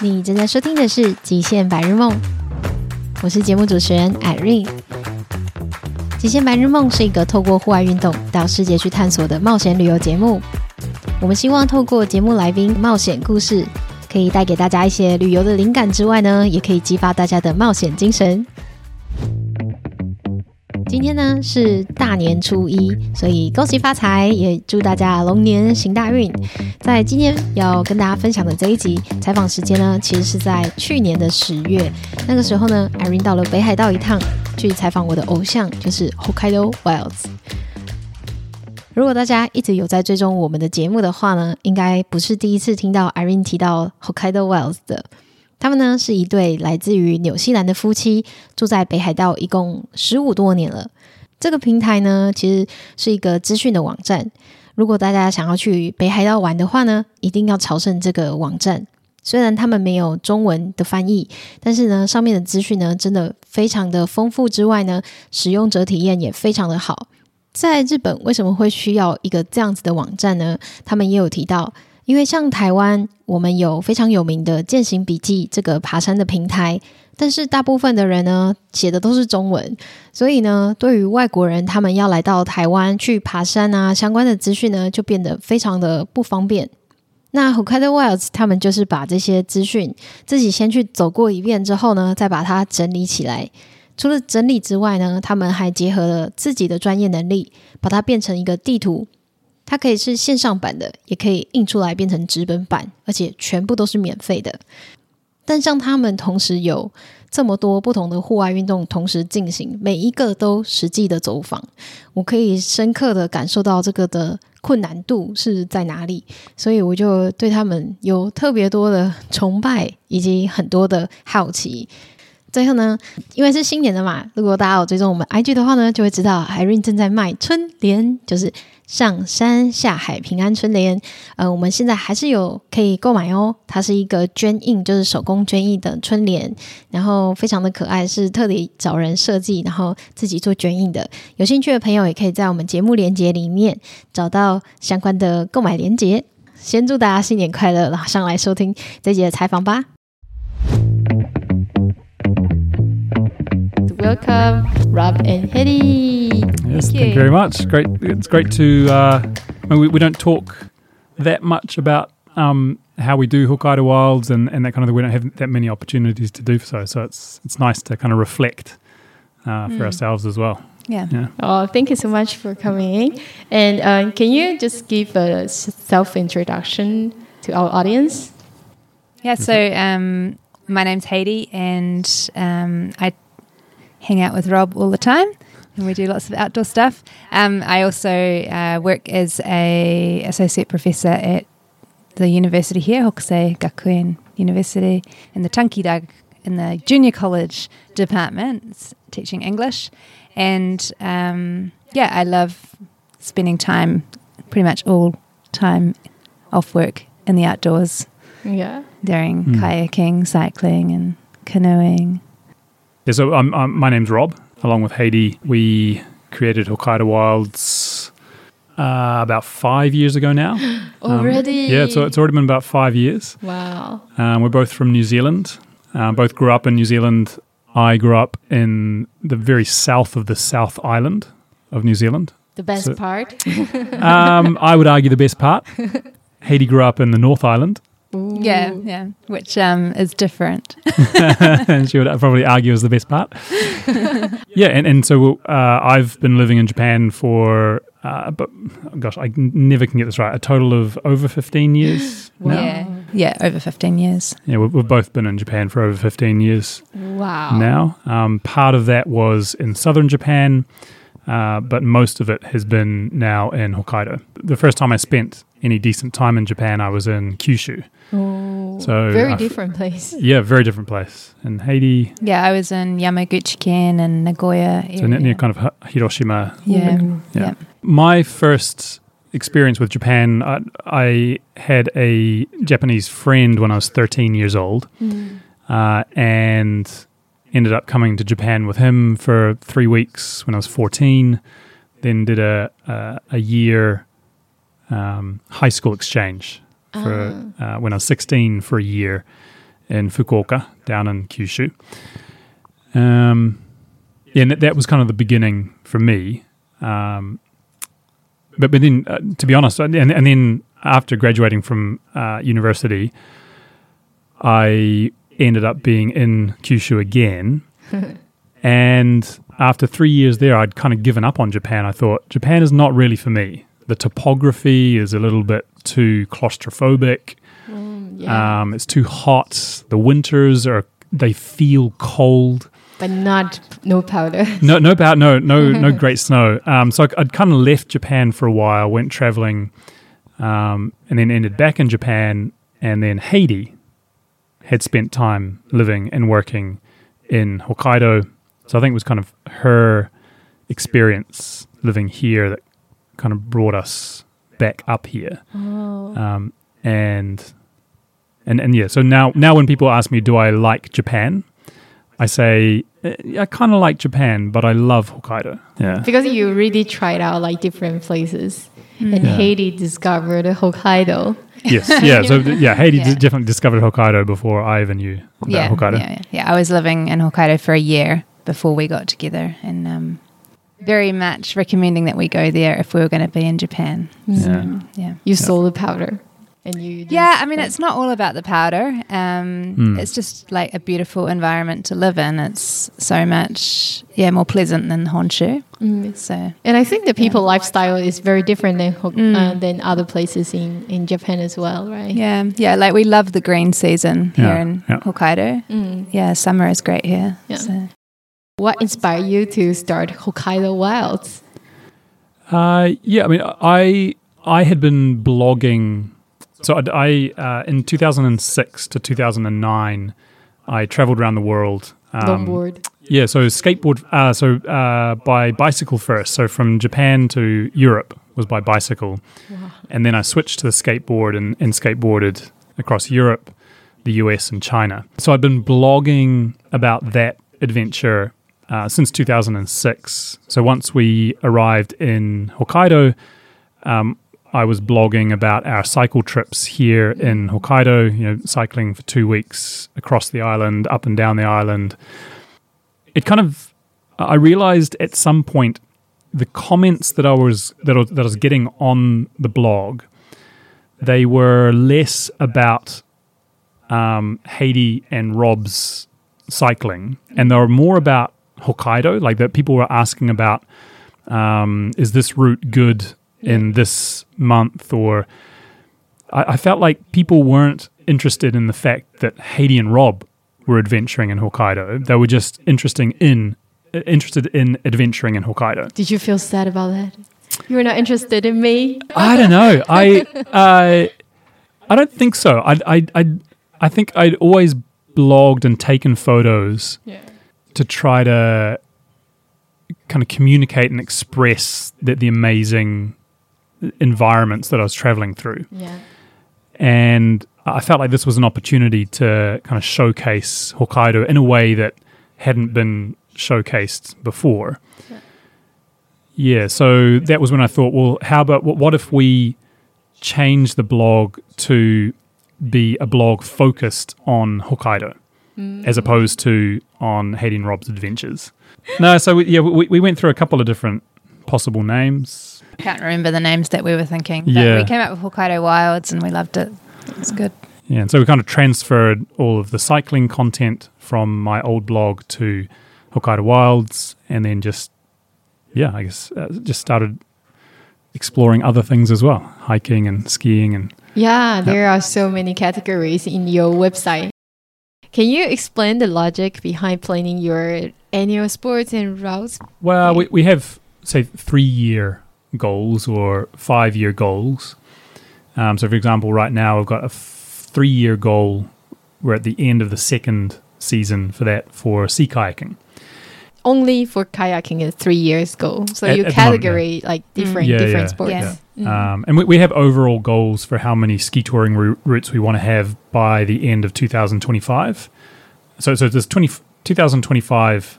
你正在收听的是《极限白日梦》，我是节目主持人 Irene。《极限白日梦》是一个透过户外运动到世界去探索的冒险旅游节目。我们希望透过节目来宾冒险故事，可以带给大家一些旅游的灵感之外呢，也可以激发大家的冒险精神。今天呢是大年初一，所以恭喜发财，也祝大家龙年行大运。在今天要跟大家分享的这一集采访时间呢，其实是在去年的十月，那个时候呢，Irene 到了北海道一趟，去采访我的偶像，就是 Hokkaido Wilds。如果大家一直有在追踪我们的节目的话呢，应该不是第一次听到 Irene 提到 Hokkaido Wilds 的。他们呢是一对来自于纽西兰的夫妻，住在北海道一共十五多年了。这个平台呢，其实是一个资讯的网站。如果大家想要去北海道玩的话呢，一定要朝圣这个网站。虽然他们没有中文的翻译，但是呢，上面的资讯呢，真的非常的丰富之外呢，使用者体验也非常的好。在日本为什么会需要一个这样子的网站呢？他们也有提到。因为像台湾，我们有非常有名的践行笔记这个爬山的平台，但是大部分的人呢写的都是中文，所以呢，对于外国人他们要来到台湾去爬山啊，相关的资讯呢就变得非常的不方便。那 Hokkaido Wilds 他们就是把这些资讯自己先去走过一遍之后呢，再把它整理起来。除了整理之外呢，他们还结合了自己的专业能力，把它变成一个地图。它可以是线上版的，也可以印出来变成纸本版，而且全部都是免费的。但像他们同时有这么多不同的户外运动同时进行，每一个都实际的走访，我可以深刻的感受到这个的困难度是在哪里，所以我就对他们有特别多的崇拜以及很多的好奇。最后呢，因为是新年的嘛，如果大家有追踪我们 IG 的话呢，就会知道 Irene 正在卖春联，就是上山下海平安春联。呃，我们现在还是有可以购买哦。它是一个捐印，就是手工捐印的春联，然后非常的可爱，是特地找人设计，然后自己做捐印的。有兴趣的朋友也可以在我们节目链接里面找到相关的购买链接。先祝大家新年快乐，然后上来收听这节的采访吧。Welcome, Rob and Haidee. Yes, thank you. thank you very much. Great. It's great to. Uh, we, we don't talk that much about um, how we do Hokkaido Wilds and, and that kind of thing. We don't have that many opportunities to do so. So it's it's nice to kind of reflect uh, for mm. ourselves as well. Yeah. yeah. Oh, thank you so much for coming. In. And uh, can you just give a self introduction to our audience? Yeah. So um, my name's Haidee, and um, I hang out with Rob all the time, and we do lots of outdoor stuff. Um, I also uh, work as a associate professor at the university here, Hokusei Gakuen University, in the Tankidag in the junior college department, teaching English. And um, yeah, I love spending time, pretty much all time off work in the outdoors. Yeah. Doing mm. kayaking, cycling, and canoeing. Yeah, so um, um, my name's Rob. Along with Haidee, we created Hokkaido Wilds uh, about five years ago now. already? Um, yeah, it's, it's already been about five years. Wow. Um, we're both from New Zealand. Uh, both grew up in New Zealand. I grew up in the very south of the South Island of New Zealand. The best so, part? um, I would argue the best part. Haidee grew up in the North Island. Ooh. Yeah, yeah, which um, is different. and she would probably argue is the best part. yeah, and, and so uh, I've been living in Japan for, uh, but gosh, I never can get this right. A total of over 15 years wow. now. Yeah, yeah, over 15 years. Yeah, we've, we've, both been in Japan for over 15 years. Wow. Now, um, part of that was in southern Japan. Uh, but most of it has been now in Hokkaido. The first time I spent any decent time in Japan, I was in Kyushu. Oh, so very different place. Yeah, very different place. In Haidee. Yeah, I was in Yamaguchi-ken and Nagoya. Area. So near kind of Hiroshima. Yeah. yeah. yeah. My first experience with Japan, I, I, had a Japanese friend when I was 13 years old, mm. uh, and ended up coming to Japan with him for three weeks when I was 14. Then did a a, a year um, high school exchange for uh. Uh, when I was 16 for a year in Fukuoka, down in Kyushu. Um, yeah, and that, that was kind of the beginning for me. Um, but but then, uh, to be honest, and, and then after graduating from uh, university, I ended up being in Kyushu again. and after three years there, I'd kind of given up on Japan. I thought Japan is not really for me. The topography is a little bit too claustrophobic. Yeah. Um, it's too hot. The winters are they feel cold. but not no powder. No, no about no, no, no great snow. Um, so I, I'd kind of left Japan for a while, went traveling, um, and then ended back in Japan. And then Haidee had spent time living and working in Hokkaido. So I think it was kind of her experience living here that kind of brought us back up here. Oh. Um, and and and yeah, so now now when people ask me, do I like Japan? I say eh, I kind of like Japan, but I love Hokkaido. Yeah, Because you really tried out like different places. And Yeah. Haidee discovered Hokkaido. yes, yeah. So yeah, Haidee Yeah. d- definitely discovered Hokkaido before I even knew about yeah, Hokkaido. yeah, yeah, yeah. I was living in Hokkaido for a year before we got together, and um, very much recommending that we go there if we were going to be in Japan. So, Yeah. yeah. You saw the powder. And you Yeah, I mean, it's not all about the powder. Um, Hmm. It's just like a beautiful environment to live in. It's so much, yeah, more pleasant than Honshu. Mm. So, And I think the people lifestyle is very different than Hok- Mm. uh, than other places in, in Japan as well, right? yeah, yeah, like we love the green season here Yeah, in yeah. Hokkaido. Mm. Yeah, summer is great here. Yeah. So. What inspired you to start Hokkaido Wilds? Uh, yeah, I mean, I I had been blogging. So I, I uh, in 2006 to 2009, I traveled around the world. um, Longboard. Yeah, so skateboard. Uh, so uh, by bicycle first. So from Japan to Europe was by bicycle, Wow. and then I switched to the skateboard and, and skateboarded across Europe, the US, and China. So I've been blogging about that adventure uh, since 2006. So once we arrived in Hokkaido, um, I was blogging about our cycle trips here in Hokkaido. You know, cycling for two weeks across the island, up and down the island. It kind of, I realized at some point, the comments that I was that I, that I was getting on the blog, they were less about um, Haidee and Rob's cycling, and they were more about Hokkaido. Like that, people were asking about, um, is this route good in this month? Or I, I felt like people weren't interested in the fact that Haidee and Rob were adventuring in Hokkaido. They were just interesting in interested in adventuring in Hokkaido. Did you feel sad about that? You were not interested in me? I don't know. I uh, I don't think so. I I I I think I'd always blogged and taken photos Yeah. To try to kind of communicate and express the, the amazing environments that I was traveling through. Yeah. And I felt like this was an opportunity to kind of showcase Hokkaido in a way that hadn't been showcased before. Yeah. Yeah, so that was when I thought, well, how about what, what if we change the blog to be a blog focused on Hokkaido as opposed to on Haidee and Rob's adventures? no, so we, yeah, we, we went through a couple of different possible names. I can't remember the names that we were thinking. But Yeah. we came up with Hokkaido Wilds and we loved it. It's good. Yeah, and so we kind of transferred all of the cycling content from my old blog to Hokkaido Wilds, and then just, yeah, I guess uh, just started exploring other things as well, hiking and skiing, and Yeah, there are so many categories in your website. Can you explain the logic behind planning your annual sports and routes? well, we we have say three year goals or five year goals. Um, so, for example, right now I've got a three year goal. We're at the end of the second season for that for sea kayaking. Only for kayaking is three years goal. So At- you at the moment, category like different Yeah, different yeah, sports. yeah. Mm. Um, and we, we have overall goals for how many ski touring routes we want to have by the end of 2025. So, so there's 20, 2025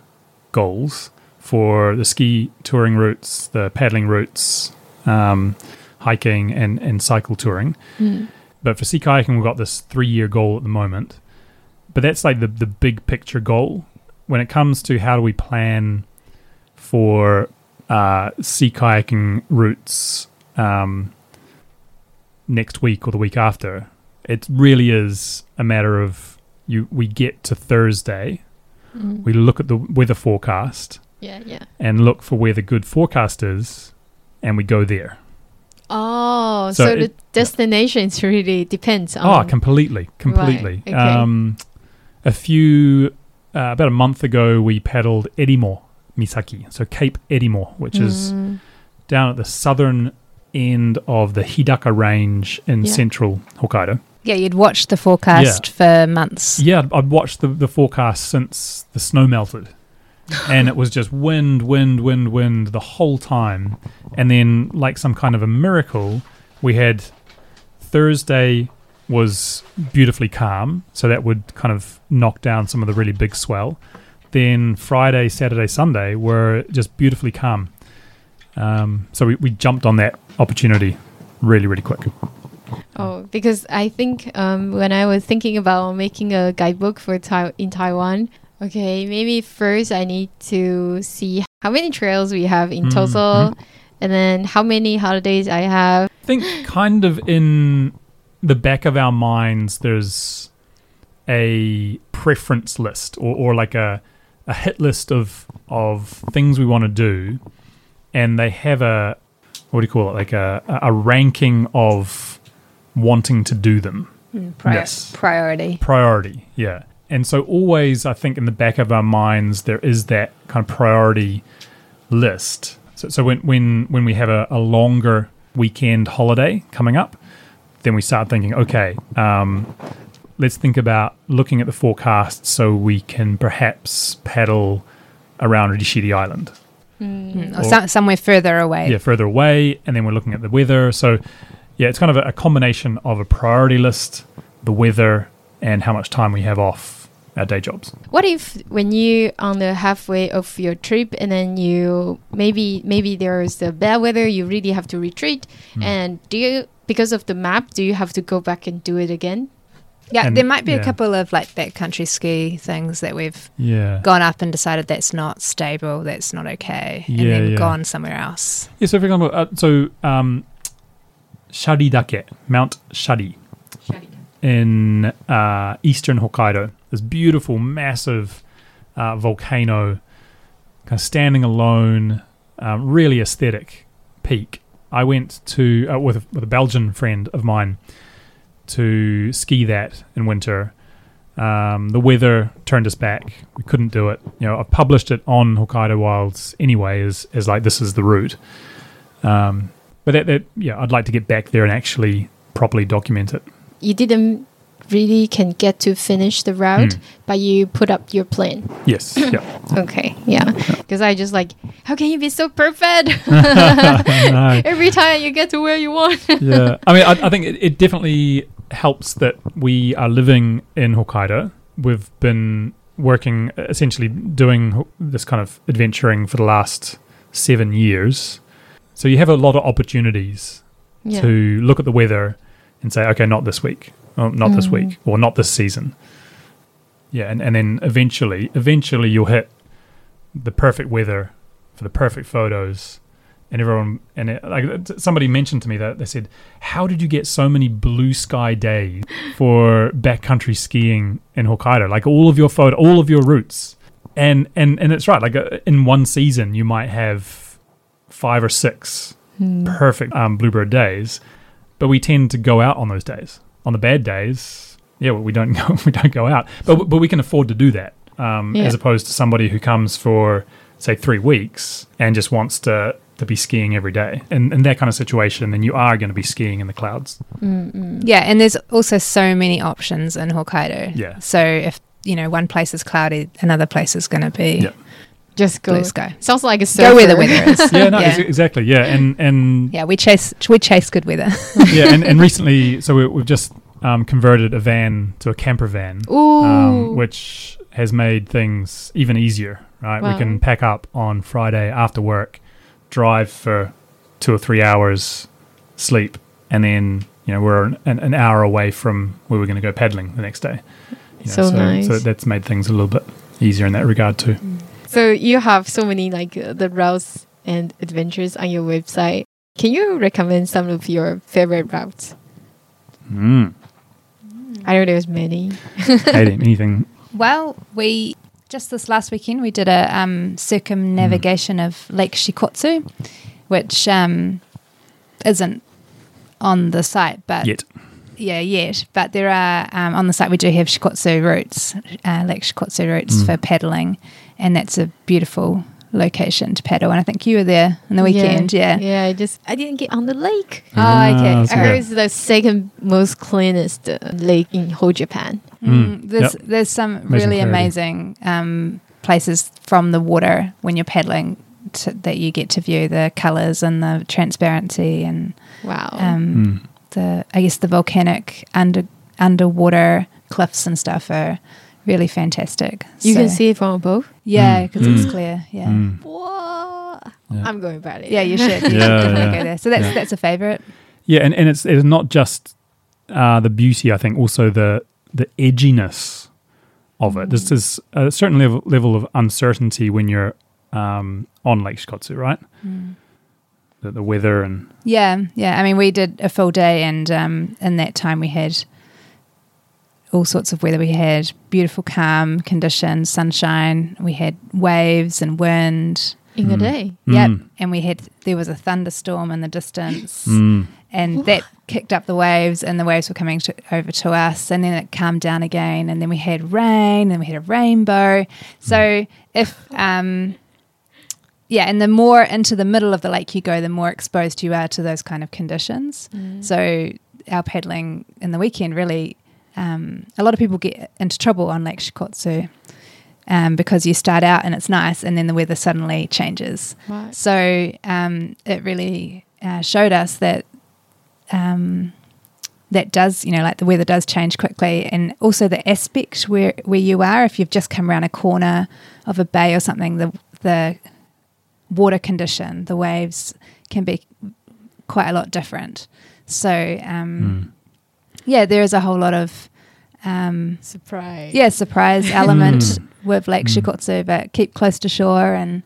goals for the ski touring routes, the paddling routes, um, hiking, and, and cycle touring. Mm. But for sea kayaking, we've got this three year goal at the moment. but that's like the the big picture goal. When it comes to how do we plan for uh, sea kayaking routes um, next week or the week after, it really is a matter of you. We get to Thursday, Mm. we look at the weather forecast Yeah, yeah. and look for where the good forecast is, and we go there. Oh, So so, the it- destinations really depends on. Oh, completely, completely. okay. Um, a few uh, about a month ago, we paddled Erimo Misaki, so Cape Erimo, which is Mm, down at the southern end of the Hidaka Range in Yeah. central Hokkaido. Yeah, you'd watched the forecast for months. Yeah, I'd- I'd watched the, the forecast since the snow melted. and it was just wind, wind, wind, wind the whole time. And then, like some kind of a miracle, we had Thursday was beautifully calm, so that would kind of knock down some of the really big swell. Then Friday, Saturday, Sunday were just beautifully calm. Um, so we, we jumped on that opportunity really, really quick. Oh, because I think um, when I was thinking about making a guidebook for tai- in Taiwan, okay, maybe first I need to see how many trails we have in Mm, total, and then how many holidays I have. I think kind of in the back of our minds there's a preference list or, or like a, a hit list of of things we want to do and they have a what do you call it? Like a, a ranking of wanting to do them. Mm, Yes. Priority. priority yeah. And so always i think in the back of our minds there is that kind of priority list. So, so when, when when we have a, a longer weekend holiday coming up then we start thinking okay um, let's think about looking at the forecast so we can perhaps paddle around Rishiri Island Mm, or Or- some, somewhere further away. yeah, further away, and then we're looking at the weather. So, yeah, it's kind of a, a combination of a priority list, the weather, and how much time we have off our day jobs. What if when you're on the halfway of your trip and then you maybe maybe there's the bad weather, you really have to retreat, Hmm. and do you because of the map, do you have to go back and do it again? Yeah, And- there might be yeah. a couple of like backcountry ski things that we've Yeah. gone up and decided that's not stable, that's not okay, and Yeah, then yeah. gone somewhere else. Yeah. So, for example, uh, so um, Sharidake, Mount Shari, in uh, eastern Hokkaido, this beautiful, massive uh, volcano, kind of standing alone, um, really aesthetic peak. I went to uh, with with a Belgian friend of mine to ski that in winter. Um, the weather turned us back. We couldn't do it. You know, I've published it on Hokkaido Wilds anyway, as as like this is the route. Um, but that, that yeah, I'd like to get back there and actually properly document it. You didn't really can get to finish the route, Hmm. but you put up your plan. Yes. yeah. Okay, yeah. Because I just like, how can you be so perfect? No. Every time you get to where you want. yeah. I mean, I, I think it, it definitely helps that we are living in Hokkaido. We've been working, essentially doing this kind of adventuring for the last seven years. So you have a lot of opportunities yeah. to look at the weather and say, okay, not this week, or not this Mm. week, or not this season. Yeah, and, and then eventually, eventually you'll hit the perfect weather for the perfect photos, and everyone and it, like somebody mentioned to me that they said, "How did you get so many blue sky days for backcountry skiing in Hokkaido? Like all of your photo, all of your routes." And and and it's right. Like uh, in one season, you might have five or six Hmm. perfect um, bluebird days, but we tend to go out on those days. On the bad days, yeah, well, we don't go we don't go out, but but we can afford to do that um, Yeah. as opposed to somebody who comes for say three weeks and just wants to to be skiing every day. In, in that kind of situation, then you are going to be skiing in the clouds. Mm-mm. Yeah, and there's also so many options in Hokkaido. Yeah. So if you know one place is cloudy, another place is going to be Yeah. Just go. blue sky. Sounds like a surfer. Go where the weather is. Yeah, no, Yeah. ex- exactly. Yeah, and and Yeah, we chase we chase good weather. yeah, and, and recently, so we, we've just um, converted a van to a camper van. Ooh. um, which has made things even easier. Right, we can pack up on Friday after work, drive for two or three hours, sleep, and then you know we're an, an hour away from where we're going to go paddling the next day. You know, So nice. So that's made things a little bit easier in that regard too. So you have so many like uh, the routes and adventures on your website. Can you recommend some of your favorite routes? Mm. I don't know there's many. Katie, anything? Well, we just this last weekend we did a um, circumnavigation of Lake Shikotsu, which um, isn't on the site, but Yet. yeah, yet. But there are um, on the site we do have Shikotsu routes, uh, Lake Shikotsu routes Mm. for paddling, and that's a beautiful location to paddle. And I think you were there on the weekend, yeah. Yeah, I just I didn't get on the lake. Oh, Ah, okay. I okay. heard it's the second most cleanest uh, lake in whole Japan. Mm. Mm, there's Yep. there's some Amazing really clarity. amazing um, places from the water when you're paddling to, that you get to view the colours and the transparency and Wow. um, Mm. the I guess the volcanic under underwater cliffs and stuff are really fantastic. you So- can see it from above. yeah, Mm. because it's Mm. clear. Yeah, Mm. Whoa! Yeah. I'm going back. yeah, you should. You Yeah, definitely yeah. go there. So that's Yeah. that's a favourite. Yeah, and, and it's it's not just uh, the beauty. I think also the the edginess of it. There's, there's a certain level level of uncertainty when you're um, on Lake Shikotsu, right? The, the weather and Yeah, yeah. I mean, we did a full day, and um, in that time, we had all sorts of weather. We had beautiful, calm conditions, sunshine. We had waves and wind. In a Mm. day. Yep, Mm. and we had there was a thunderstorm in the distance, Mm. and that kicked up the waves, and the waves were coming to, over to us, and then it calmed down again, and then we had rain, and we had a rainbow. So if um, yeah, and the more into the middle of the lake you go, the more exposed you are to those kind of conditions. So our paddling in the weekend really, um, a lot of people get into trouble on Lake Shikotsu um, because you start out and it's nice, and then the weather suddenly changes. Right. So um, it really uh, showed us that um, that does, you know, like the weather does change quickly, and also the aspect where where you are. If you've just come around a corner of a bay or something, the the water condition, the waves can be quite a lot different. So um, Mm. yeah, there is a whole lot of um, Surprise. yeah surprise element Mm. with Lake Mm. Shikotsu, but keep close to shore and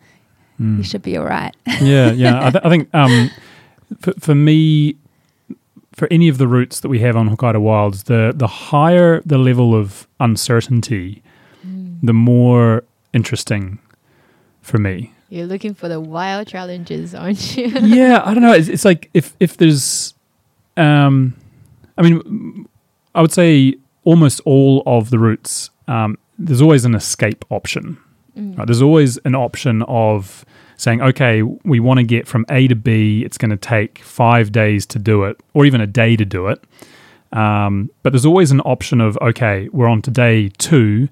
Mm. you should be all right. yeah, yeah. I, th- I think um, for, for me, for any of the routes that we have on Hokkaido Wilds, the the higher the level of uncertainty, Mm. the more interesting for me. You're looking for the wild challenges, aren't you? yeah, I don't know. It's, it's like if if there's, um, I mean, I would say almost all of the routes. Um, there's always an escape option. Mm. Right? There's always an option of saying, okay, we want to get from A to B. It's going to take five days to do it, or even a day to do it. Um, but there's always an option of, okay, we're on to day two,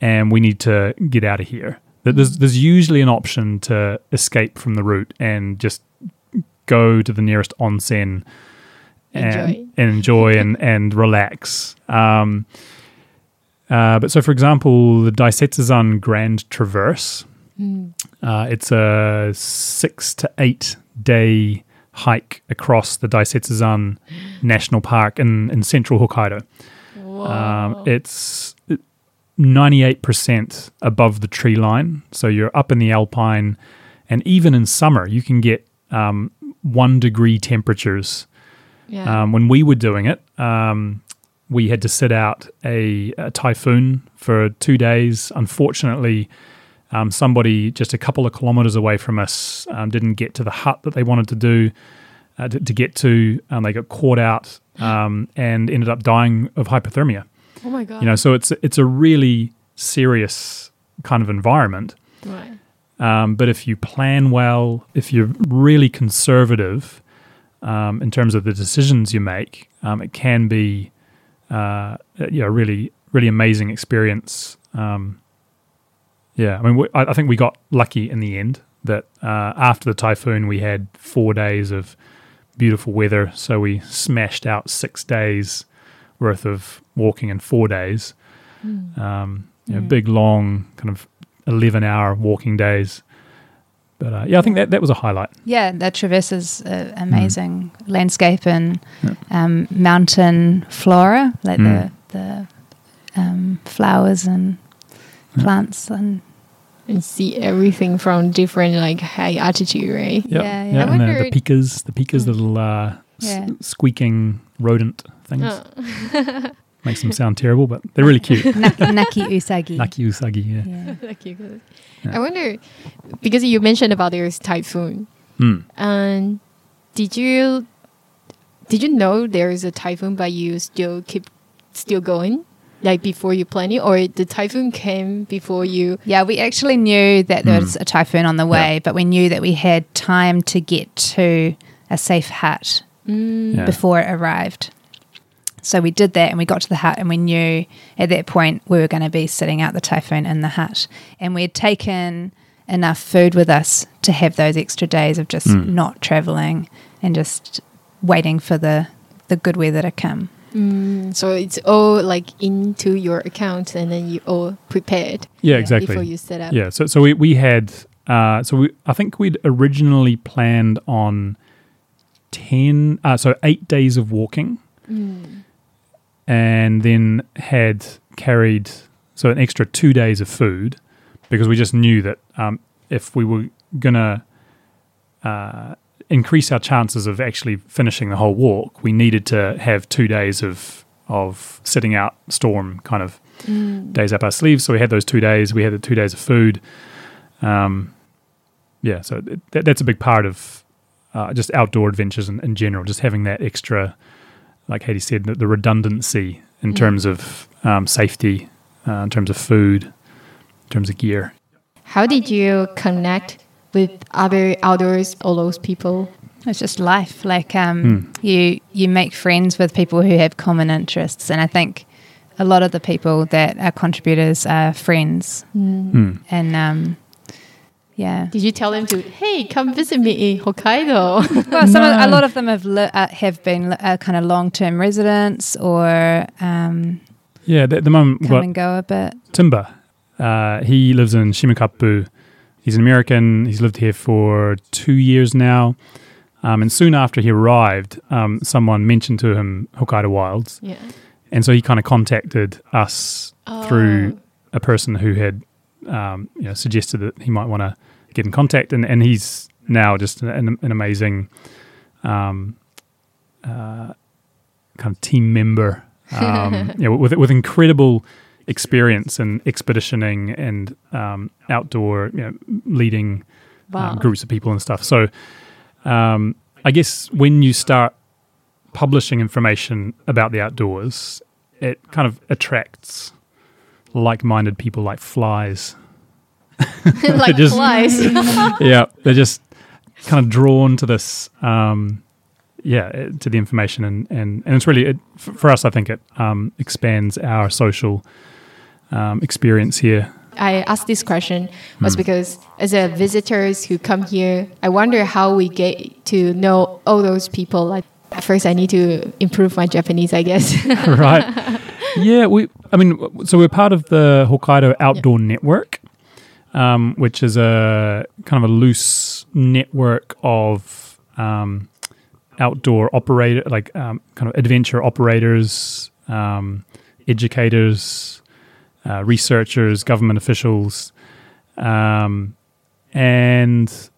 and we need to get out of here. There's there's usually an option to escape from the route and just go to the nearest onsen and Enjoy. and, enjoy and, and relax. Um, uh, but so, for example, the Daisetsuzan Grand Traverse, Mm. uh, it's a six to eight day hike across the Daisetsuzan National Park in, in central Hokkaido. Um, it's 98% above the tree line. So you're up in the alpine, and even in summer, you can get um, one degree temperatures. yeah. Um, when we were doing it, um, we had to sit out a, a typhoon for two days. Unfortunately, um, somebody just a couple of kilometers away from us um, didn't get to the hut that they wanted to do uh, to, to get to. and they got caught out um, and ended up dying of hypothermia. oh my god. You know, so it's it's a really serious kind of environment. right. Um, but if you plan well, if you're really conservative um, in terms of the decisions you make, um, it can be uh, yeah, a really really amazing experience. Um, yeah, I mean, we, I, I think we got lucky in the end that uh, after the typhoon we had four days of beautiful weather, so we smashed out six days worth of walking in four days. Mm. Um, you know, Mm. big long kind of eleven hour walking days. But uh, yeah, I think that that was a highlight. Yeah, that traverses uh, amazing landscape and um, mountain flora, like Mm. the the um, flowers and plants and and see everything from different like high altitude, right? Yep. Yeah, yeah. yeah. I and the, the wondered- pikas, the pikas, the little uh, Yeah. s- squeaking rodent things. Oh. Makes them sound terrible, but they're really cute. naki, naki usagi. Naki usagi, yeah. Yeah. Yeah. I wonder because you mentioned about there's typhoon. Mm. And did you did you know there is a typhoon, but you still keep still going, like before you plan it, or the typhoon came before you? Yeah, we actually knew that there was a typhoon on the way, Yeah. but we knew that we had time to get to a safe hut Mm, Yeah. before it arrived. So we did that and we got to the hut and we knew at that point we were going to be sitting out the typhoon in the hut. And we had taken enough food with us to have those extra days of just Mm. not traveling and just waiting for the, the good weather to come. Mm, so it's all like into your account, and then you all prepared Yeah, exactly. before you set up. Yeah, so so we we had uh, so we I think we'd originally planned on ten uh, so eight days of walking, Mm. and then had carried so an extra two days of food because we just knew that um, if we were gonna uh, increase our chances of actually finishing the whole walk, we needed to have two days of of sitting out storm kind of Mm. days up our sleeves. So we had those two days. We had the two days of food. Um, yeah, so that, that's a big part of uh, just outdoor adventures in, in general. Just having that extra, like Haidee said, the, the redundancy in Mm. terms of um, safety, uh, in terms of food, in terms of gear. How did you connect with other outdoors, all those people? It's just life. Like um, Mm. you, you make friends with people who have common interests, and I think a lot of the people that are contributors are friends. Mm. Mm. And um, yeah, Did you tell them to, hey, come visit me in Hokkaido? well, some of, a lot of them have li- uh, have been li- uh, kind of long term residents or um, Yeah, at the moment come and go a bit. Timber. Uh, he lives in Shimukappu. He's an American. He's lived here for two years now. Um, and soon after he arrived, um, someone mentioned to him Hokkaido Wilds. yeah. And so he kind of contacted us through Oh. a person who had um, you know, suggested that he might want to get in contact. And, and he's now just an, an, an amazing um, uh, kind of team member um, you know, with, with incredible experience in expeditioning and um, outdoor you know, leading Wow. um, groups of people and stuff. So um, I guess when you start publishing information about the outdoors, it kind of attracts like-minded people like flies. like just- flies. yeah, they're just kind of drawn to this, um, yeah, eh, to the information, and and, and it's really it, for us. I think it um, expands our social um, experience here. I asked this question was Hmm. because as a visitors who come here, I wonder how we get to know all those people. Like at first, I need to improve my Japanese, I guess. right. Yeah, we. I mean, so we're part of the Hokkaido Outdoor Network, um, which is a kind of a loose network of um, outdoor operator, like um, kind of adventure operators, um, educators, uh, researchers, government officials, um, and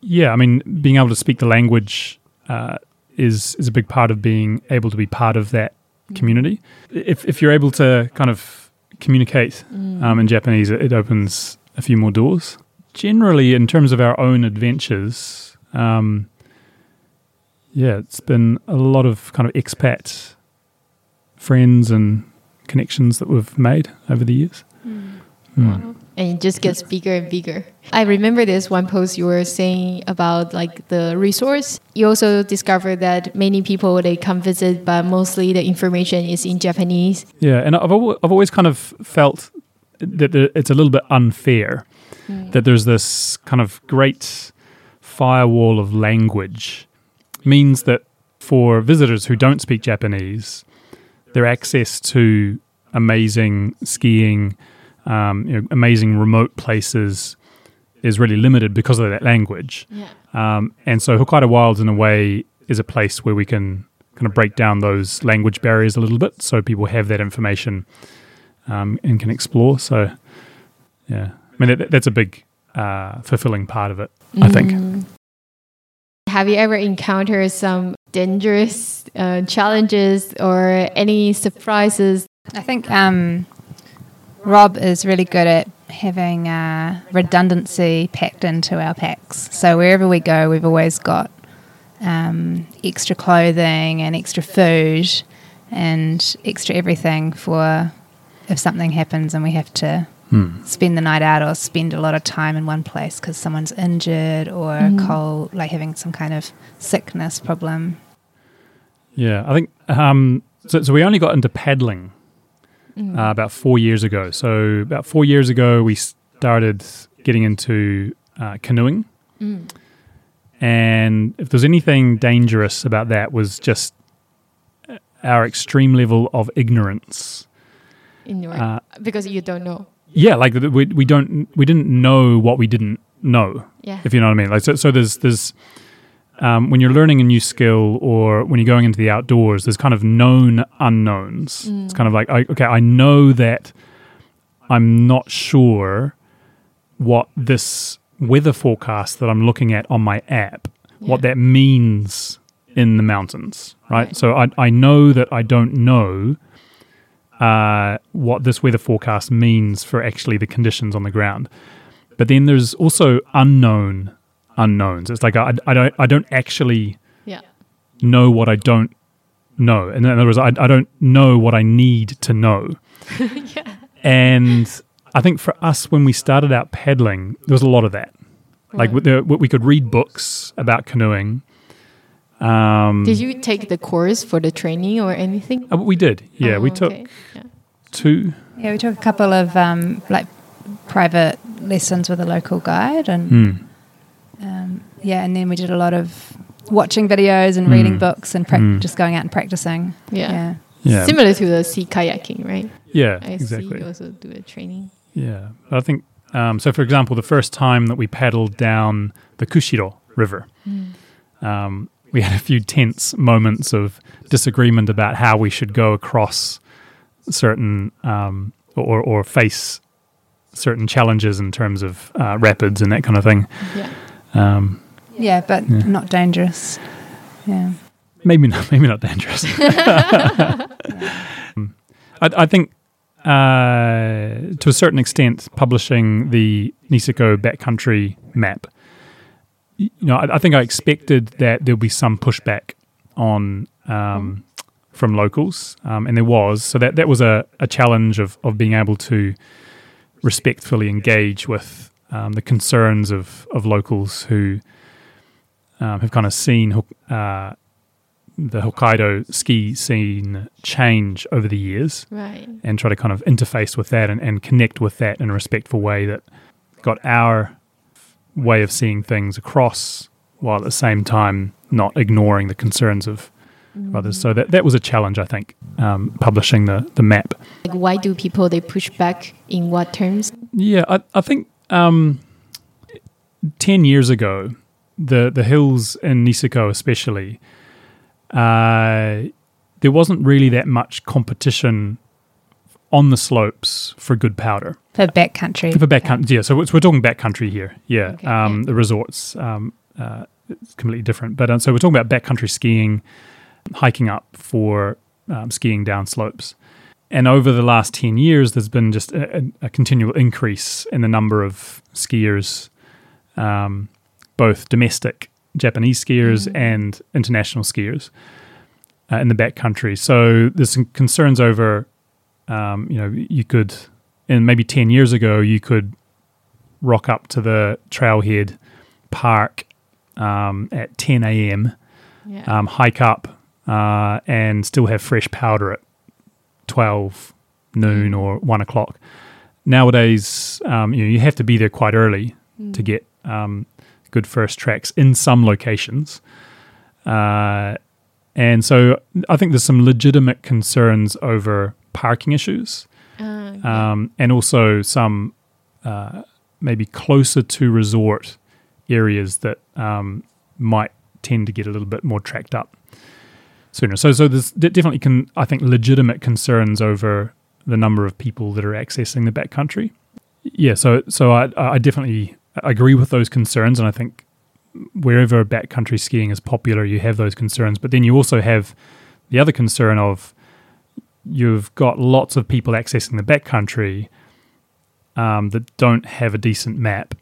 yeah, I mean, being able to speak the language uh, is is a big part of being able to be part of that community. If if you're able to kind of communicate um, in Japanese, it, it opens a few more doors. Generally, in terms of our own adventures, um, yeah, it's been a lot of kind of expat friends and connections that we've made over the years. Mm. and it just gets bigger and bigger. I remember this one post you were saying about like the resource. You also discovered that many people they come visit, but mostly the information is in Japanese. Yeah, and I've al- I've always kind of felt that it's a little bit unfair that there's this kind of great firewall of language means that for visitors who don't speak Japanese, their access to amazing skiing, um, you know, amazing remote places is really limited because of that language. Yeah. Um, and so Hokkaido Wilds, in a way, is a place where we can kind of break down those language barriers a little bit, so people have that information um, and can explore. So, yeah, I mean that, that's a big uh, fulfilling part of it, I think. Mm. Have you ever encountered some dangerous uh, challenges or any surprises? I think um, Rob is really good at having uh, redundancy packed into our packs. So wherever we go, we've always got um, extra clothing and extra food and extra everything for if something happens and we have to Hmm. spend the night out or spend a lot of time in one place because someone's injured or Mm. cold, like having some kind of sickness problem. Yeah, I think um, so. So we only got into paddling Mm. uh, about four years ago. So about four years ago, we started getting into uh, canoeing. Mm. And if there's anything dangerous about that, was just our extreme level of ignorance. Uh, because you don't know. yeah, like we we don't we didn't know what we didn't know. Yeah. if you know what I mean. Like so, so there's there's um, when you're learning a new skill or when you're going into the outdoors, there's kind of known unknowns. It's kind of like I, okay, I know that I'm not sure what this weather forecast that I'm looking at on my app, what that means in the mountains, right? Right. So I I know that I don't know uh, what this weather forecast means for actually the conditions on the ground. But then there's also unknown unknowns. It's like I, I don't I don't actually Yeah. know what I don't know. and In other words, I, I don't know what I need to know. yeah. And I think for us, when we started out paddling, there was a lot of that. Like Right. there, we could read books about canoeing. Um, Did you take the course for the training or anything? uh, we did. Yeah, we Oh, took okay. Yeah. two. Yeah, we took a couple of um, like private lessons with a local guide, and Hmm. Yeah, and then we did a lot of watching videos and reading Mm. books and prac- Mm. just going out and practicing. Yeah. yeah. Yeah, Similar to the sea kayaking, right? yeah, I exactly. see you also do a training. Yeah, I think um, so. For example, the first time that we paddled down the Kushiro River, um, we had a few tense moments of disagreement about how we should go across certain um, or or face certain challenges in terms of uh, rapids and that kind of thing. Yeah. Um, Yeah, but Yeah. not dangerous. Yeah. maybe not, maybe not dangerous. Um, I, I think, uh, to a certain extent, publishing the Niseko backcountry map, you know, I, I think I expected that there'll be some pushback on um, from locals, um, and there was. So that that was a, a challenge of of being able to respectfully engage with um, the concerns of of locals who um, have kind of seen uh, the Hokkaido ski scene change over the years Right. and try to kind of interface with that and, and connect with that in a respectful way that got our way of seeing things across while at the same time not ignoring the concerns of of others. So that, that was a challenge, I think, um, publishing the, the map. Like, why do people they push back in what terms? Yeah, I, I think um, 10 years ago, the, the hills in Niseko especially, uh, there wasn't really that much competition on the slopes for good powder. For backcountry. For backcountry, yeah. So, it's, we're talking backcountry here, yeah. Okay, um. The resorts, um, uh, it's completely different. But uh, so we're talking about backcountry skiing, hiking up for um, skiing down slopes. And over the last 10 years, there's been just a, a, a continual increase in the number of skiers, um, both domestic Japanese skiers and international skiers uh, in the backcountry. So there's some concerns over, um, you know, you could, and maybe 10 years ago, you could rock up to the trailhead park um, at 10 a.m., Yeah. um, hike up, uh, and still have fresh powder at 12 noon or 1 o'clock. Nowadays, um, you know, you have to be there quite early to get um, good first tracks in some locations. Uh, and so I think there's some legitimate concerns over parking issues Uh, yeah. um, and also some uh, maybe closer to resort areas that um, might tend to get a little bit more tracked up. sooner. So, so there's definitely, can I think, legitimate concerns over the number of people that are accessing the backcountry. Yeah, so so I, I definitely agree with those concerns, and I think wherever backcountry skiing is popular, you have those concerns. But then you also have the other concern of you've got lots of people accessing the backcountry um, that don't have a decent map,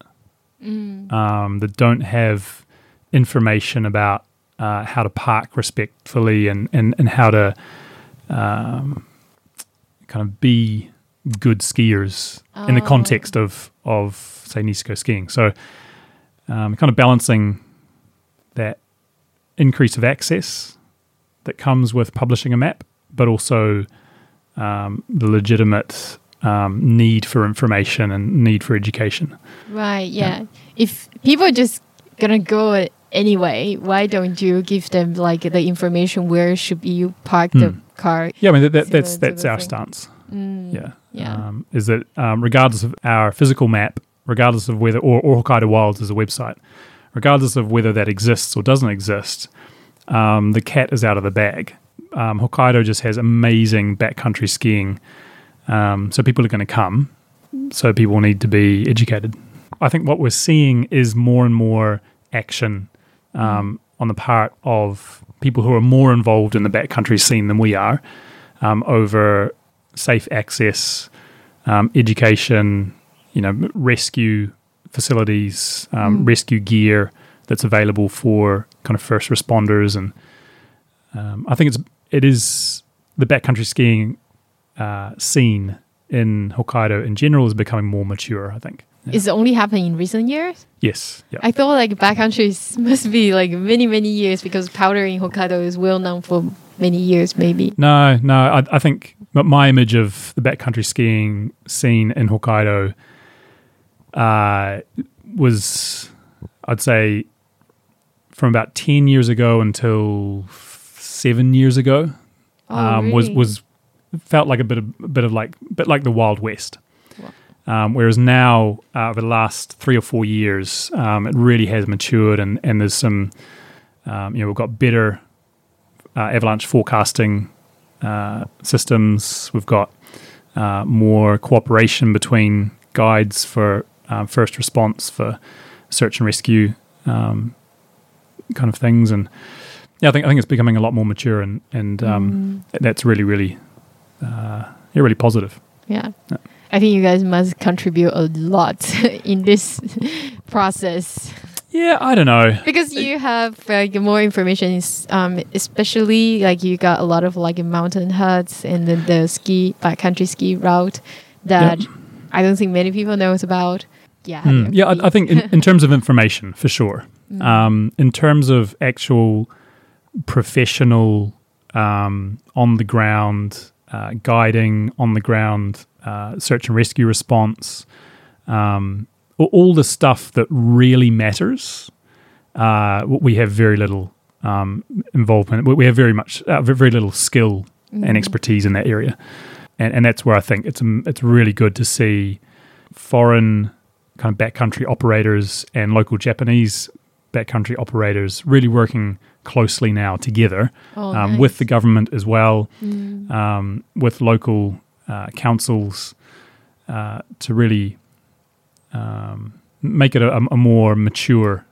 um, that don't have information about uh, how to park respectfully and, and, and how to um, kind of be good skiers in the Oh. context of, of say, Niseko skiing. So um, kind of balancing that increase of access that comes with publishing a map, but also um, the legitimate um, need for information and need for education. Right. Yeah. If people are just gonna go anyway, why don't you give them like the information where should you park the Hmm. car? Yeah, I mean that, that, that's that's our thing. stance. Mm, Yeah, Yeah. Um, is that um, regardless of our physical map, regardless of whether or, or Hokkaido Wilds is a website, regardless of whether that exists or doesn't exist, um, the cat is out of the bag. Um, Hokkaido just has amazing backcountry skiing, um, so people are going to come. So people need to be educated. I think what we're seeing is more and more action um, on the part of people who are more involved in the backcountry scene than we are um, over safe access, um, education, you know, rescue facilities, um, Mm. rescue gear that's available for kind of first responders, and um, I think it's it is the backcountry skiing uh, scene in Hokkaido in general is becoming more mature. I think. Yeah. Is it only happening in recent years? Yes. Yeah. I thought like backcountry is- must be like many many years because powder in Hokkaido is well known for many years maybe. No, no. I, I think my image of the backcountry skiing scene in Hokkaido uh, was, I'd say, from about ten years ago until seven years ago, Oh, um, was really? was felt like a bit of a bit of like bit like the Wild West. Um, whereas now, uh, over the last three or four years, um, it really has matured, and, and there's some, um, you know, we've got better uh, avalanche forecasting uh, systems. We've got uh, more cooperation between guides for uh, first response, for search and rescue um, kind of things, and yeah, I think I think it's becoming a lot more mature, and and um, Mm, that's really really uh, yeah, really positive. yeah. Yeah. I think you guys must contribute a lot in this process Yeah, I don't know. because you have like more information, is, um, especially like you got a lot of like mountain huts and then the ski backcountry ski route that I don't think many people knows about. Yeah, Hmm. Yeah, I, I think in, in terms of information, for sure. Mm. Um, in terms of actual professional, um, on the ground uh, guiding, on the ground uh, search and rescue response, um, all the stuff that really matters, uh, we have very little um, involvement. We- We have very much uh, very little skill Mm. and expertise in that area, and and that's where I think it's um, it's really good to see foreign kind of backcountry operators and local Japanese backcountry operators really working closely now together Oh, um, with the government as well, Mm. um, with local uh, councils uh, to really um, make it a, a more mature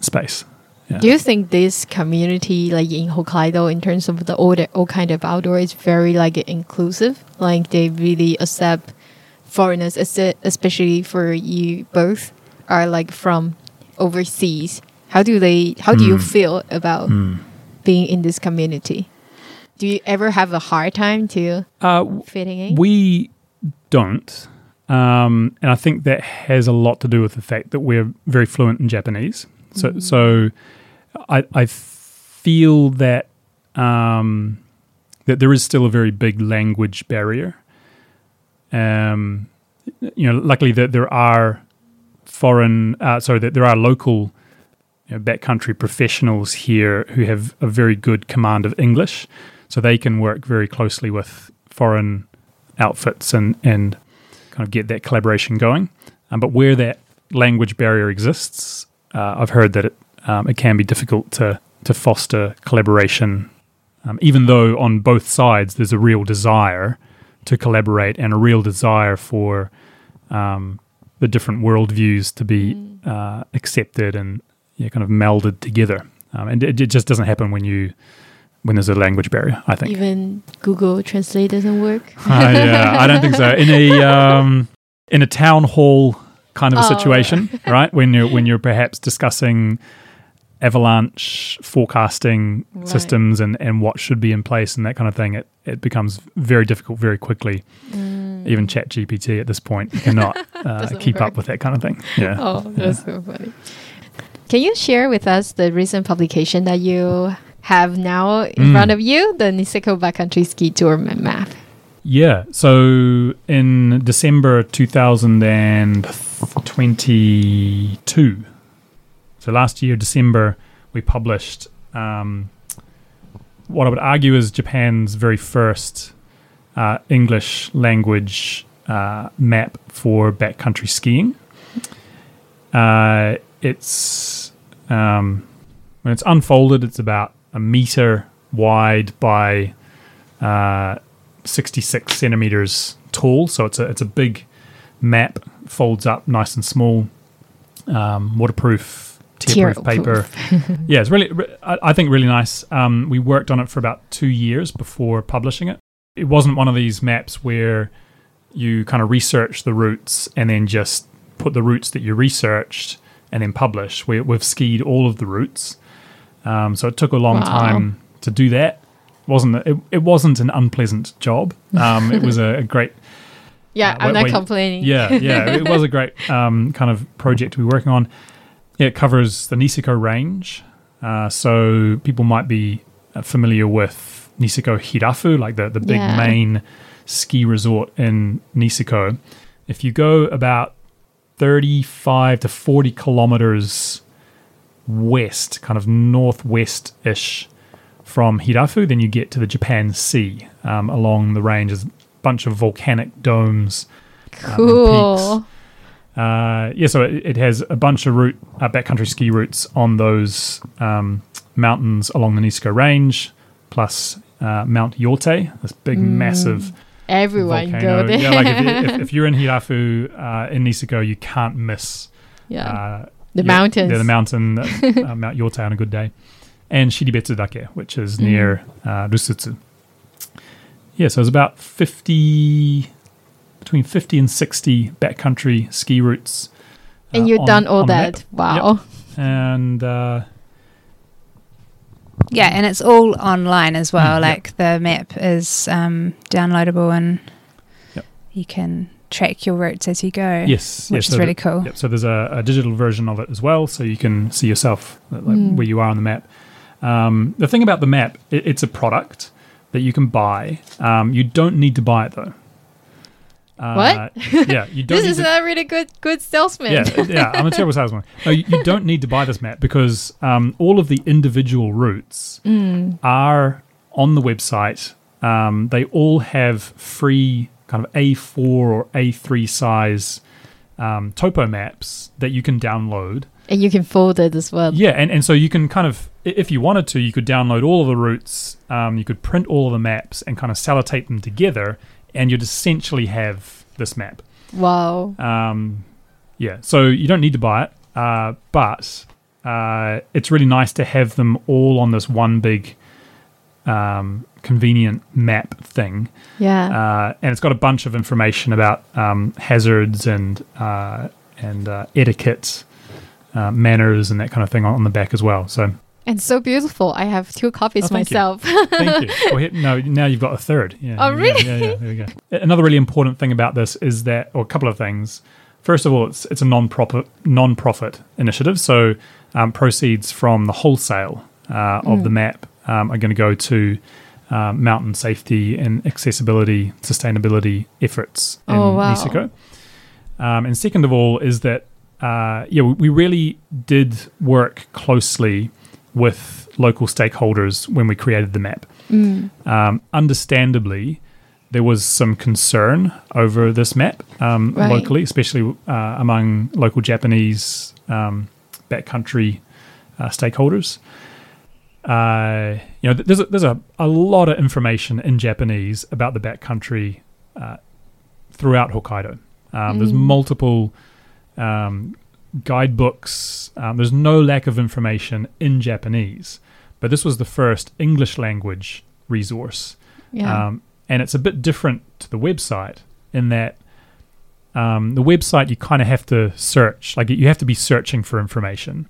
space. Yeah. Do you think this community, like in Hokkaido, in terms of the all, the, all kind of outdoor, is very like inclusive? Like they really accept foreigners, especially for you both are like from overseas. How do they? How do you Hmm. feel about Hmm. being in this community? Do you ever have a hard time to Uh, fitting in? We don't. Um, and I think that has a lot to do with the fact that we're very fluent in Japanese. So, Mhm. so I, I feel that um, that there is still a very big language barrier. Um, you know, luckily that there are foreign, uh, sorry, that there are local you know, backcountry professionals here who have a very good command of English, so they can work very closely with foreign outfits and and kind of get that collaboration going. Um, but where that language barrier exists, uh, I've heard that it um, it can be difficult to to foster collaboration Um, even though on both sides there's a real desire to collaborate and a real desire for um, the different worldviews to be uh, accepted and yeah, kind of melded together. Um, and it, it just doesn't happen when you when there's a language barrier. I think. Even Google Translate doesn't work. Uh, yeah, I don't think so. In a um, in a town hall kind of a Oh. situation, right? When you're when you're perhaps discussing avalanche forecasting Right. systems and, and what should be in place and that kind of thing, it, it becomes very difficult very quickly. Even Chat GPT at this point cannot uh, keep work. up with that kind of thing. Yeah. Oh, that's so funny. Can you share with us the recent publication that you have now in Mm. front of you, the Niseko Backcountry Ski Tour map? Yeah. So in December 2022, so last year, December, we published um, what I would argue is Japan's very first uh, English language uh, map for backcountry skiing. Uh, it's um, when it's unfolded, it's about a meter wide by uh, 66 centimeters tall. So it's a it's a big map, folds up nice and small, um, waterproof, tearproof paper. yeah, it's really I, I think really nice. Um, we worked on it for about two years before publishing it. It wasn't one of these maps where you kind of research the routes and then just put the routes that you researched and then publish. We, we've skied all of the routes, um, so it took a long Wow. time to do that. wasn't it, it wasn't an unpleasant job. Um, it was a, a great Yeah, Uh, I'm not complaining. yeah, yeah. It was a great um, kind of project to be working on. Yeah, it covers the Niseko range. Uh, so people might be uh, familiar with Niseko Hirafu, like the, the big Yeah. main ski resort in Niseko. If you go about 35 to 40 kilometers west, kind of northwest ish from Hirafu, then you get to the Japan Sea um, along the range. There's a bunch of volcanic domes. um, Cool. peaks. Uh, yeah, so it, it has a bunch of route uh, backcountry ski routes on those um, mountains along the Niseko Range, plus uh, Mount Yotei, this big, massive Everyone volcano. go there. Yeah, like if, if, if you're in Hirafu uh, in Niseko, you can't miss Yeah. uh, the mountains. yeah, the mountain, uh, Mount Yotei on a good day, and Shiribetsu Dake, which is Mm. near uh, Rusutsu. Yeah, so it's about fifty, between fifty and sixty backcountry ski routes. and uh, you've on- done all on the map. that. Wow. and uh, Yeah, and it's all online as well. Mm, yep. like the map is um, downloadable and Yep. you can track your routes as you go. yes, which yes, is so really the- cool. Yep, so there's a, a digital version of it as well, so you can see yourself uh, like, Mm. where you are on the map. Um, the thing about the map, it, it's a product that you can buy. Um, you don't need to buy it though. Uh, What? Yeah, you don't. This is to, a really good good salesman. yeah, yeah. I'm a terrible salesman. No, you, you don't need to buy this map because um, all of the individual routes Mm. are on the website. Um, they all have free kind of A4 or A3 size um, topo maps that you can download. And you can fold it as well. Yeah, and, and so you can kind of, if you wanted to, you could download all of the routes, um, you could print all of the maps and kind of sellotape them together, and you'd essentially have this map. Wow. Um, yeah, so you don't need to buy it, uh, but uh, it's really nice to have them all on this one big um, convenient map thing. Yeah. Uh, and it's got a bunch of information about um, hazards and uh, and uh, etiquette, uh, manners, and that kind of thing on, on the back as well. So and so beautiful. I have two copies Oh, thank you. myself. thank you. Well, here, no, now you've got a third. Yeah. Oh, there we go. really? Yeah, yeah, there we go. Another really important thing about this is that, or a couple of things. First of all, it's it's a non-profit non-profit initiative, so um, proceeds from the wholesale uh, of Mm. the map um, are going to go to um, mountain safety and accessibility, sustainability efforts in Oh, wow. Um, and second of all, is that uh, yeah, we really did work closely with local stakeholders when we created the map. Mm. Um, understandably, there was some concern over this map um, Right. locally, especially uh, among local Japanese um, backcountry uh, stakeholders. uh, you know, there's a, there's a, a lot of information in Japanese about the backcountry uh, throughout Hokkaido. Um, There's Mm. multiple um, guidebooks. Um, there's no lack of information in Japanese, but this was the first English language resource. Yeah. Um, and it's a bit different to the website in that um, the website you kind of have to search, like you have to be searching for information.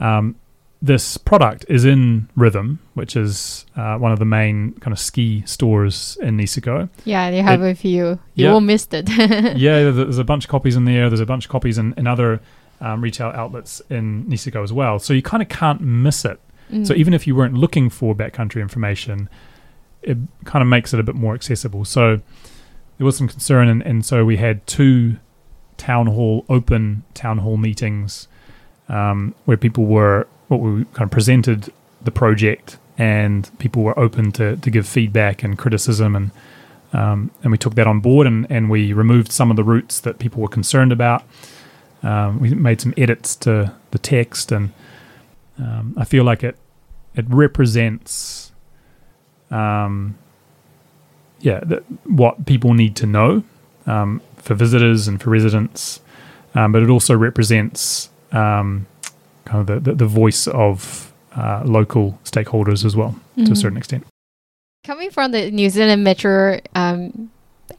Um, this product is in Rhythm, which is uh, one of the main kind of ski stores in Niseko. yeah, they have it- a few. You Yeah. won't miss it. yeah, there's a bunch of copies in there. There's a bunch of copies in, in other um, retail outlets in Niseko as well. So you kind of can't miss it. So Mm. even if you weren't looking for backcountry information, it kind of makes it a bit more accessible. So there was some concern, and, and so we had two town hall, open town hall meetings um, where people were, what we kind of presented the project, and people were open to, to give feedback and criticism, and um, and we took that on board, and, and we removed some of the routes that people were concerned about. Um, we made some edits to the text, and um, I feel like it it represents, um, yeah, th- what people need to know um, for visitors and for residents, um, but it also represents um, kind of the, the, the voice of uh, local stakeholders as well to a Mhm. certain extent. Coming from the New Zealand metro um,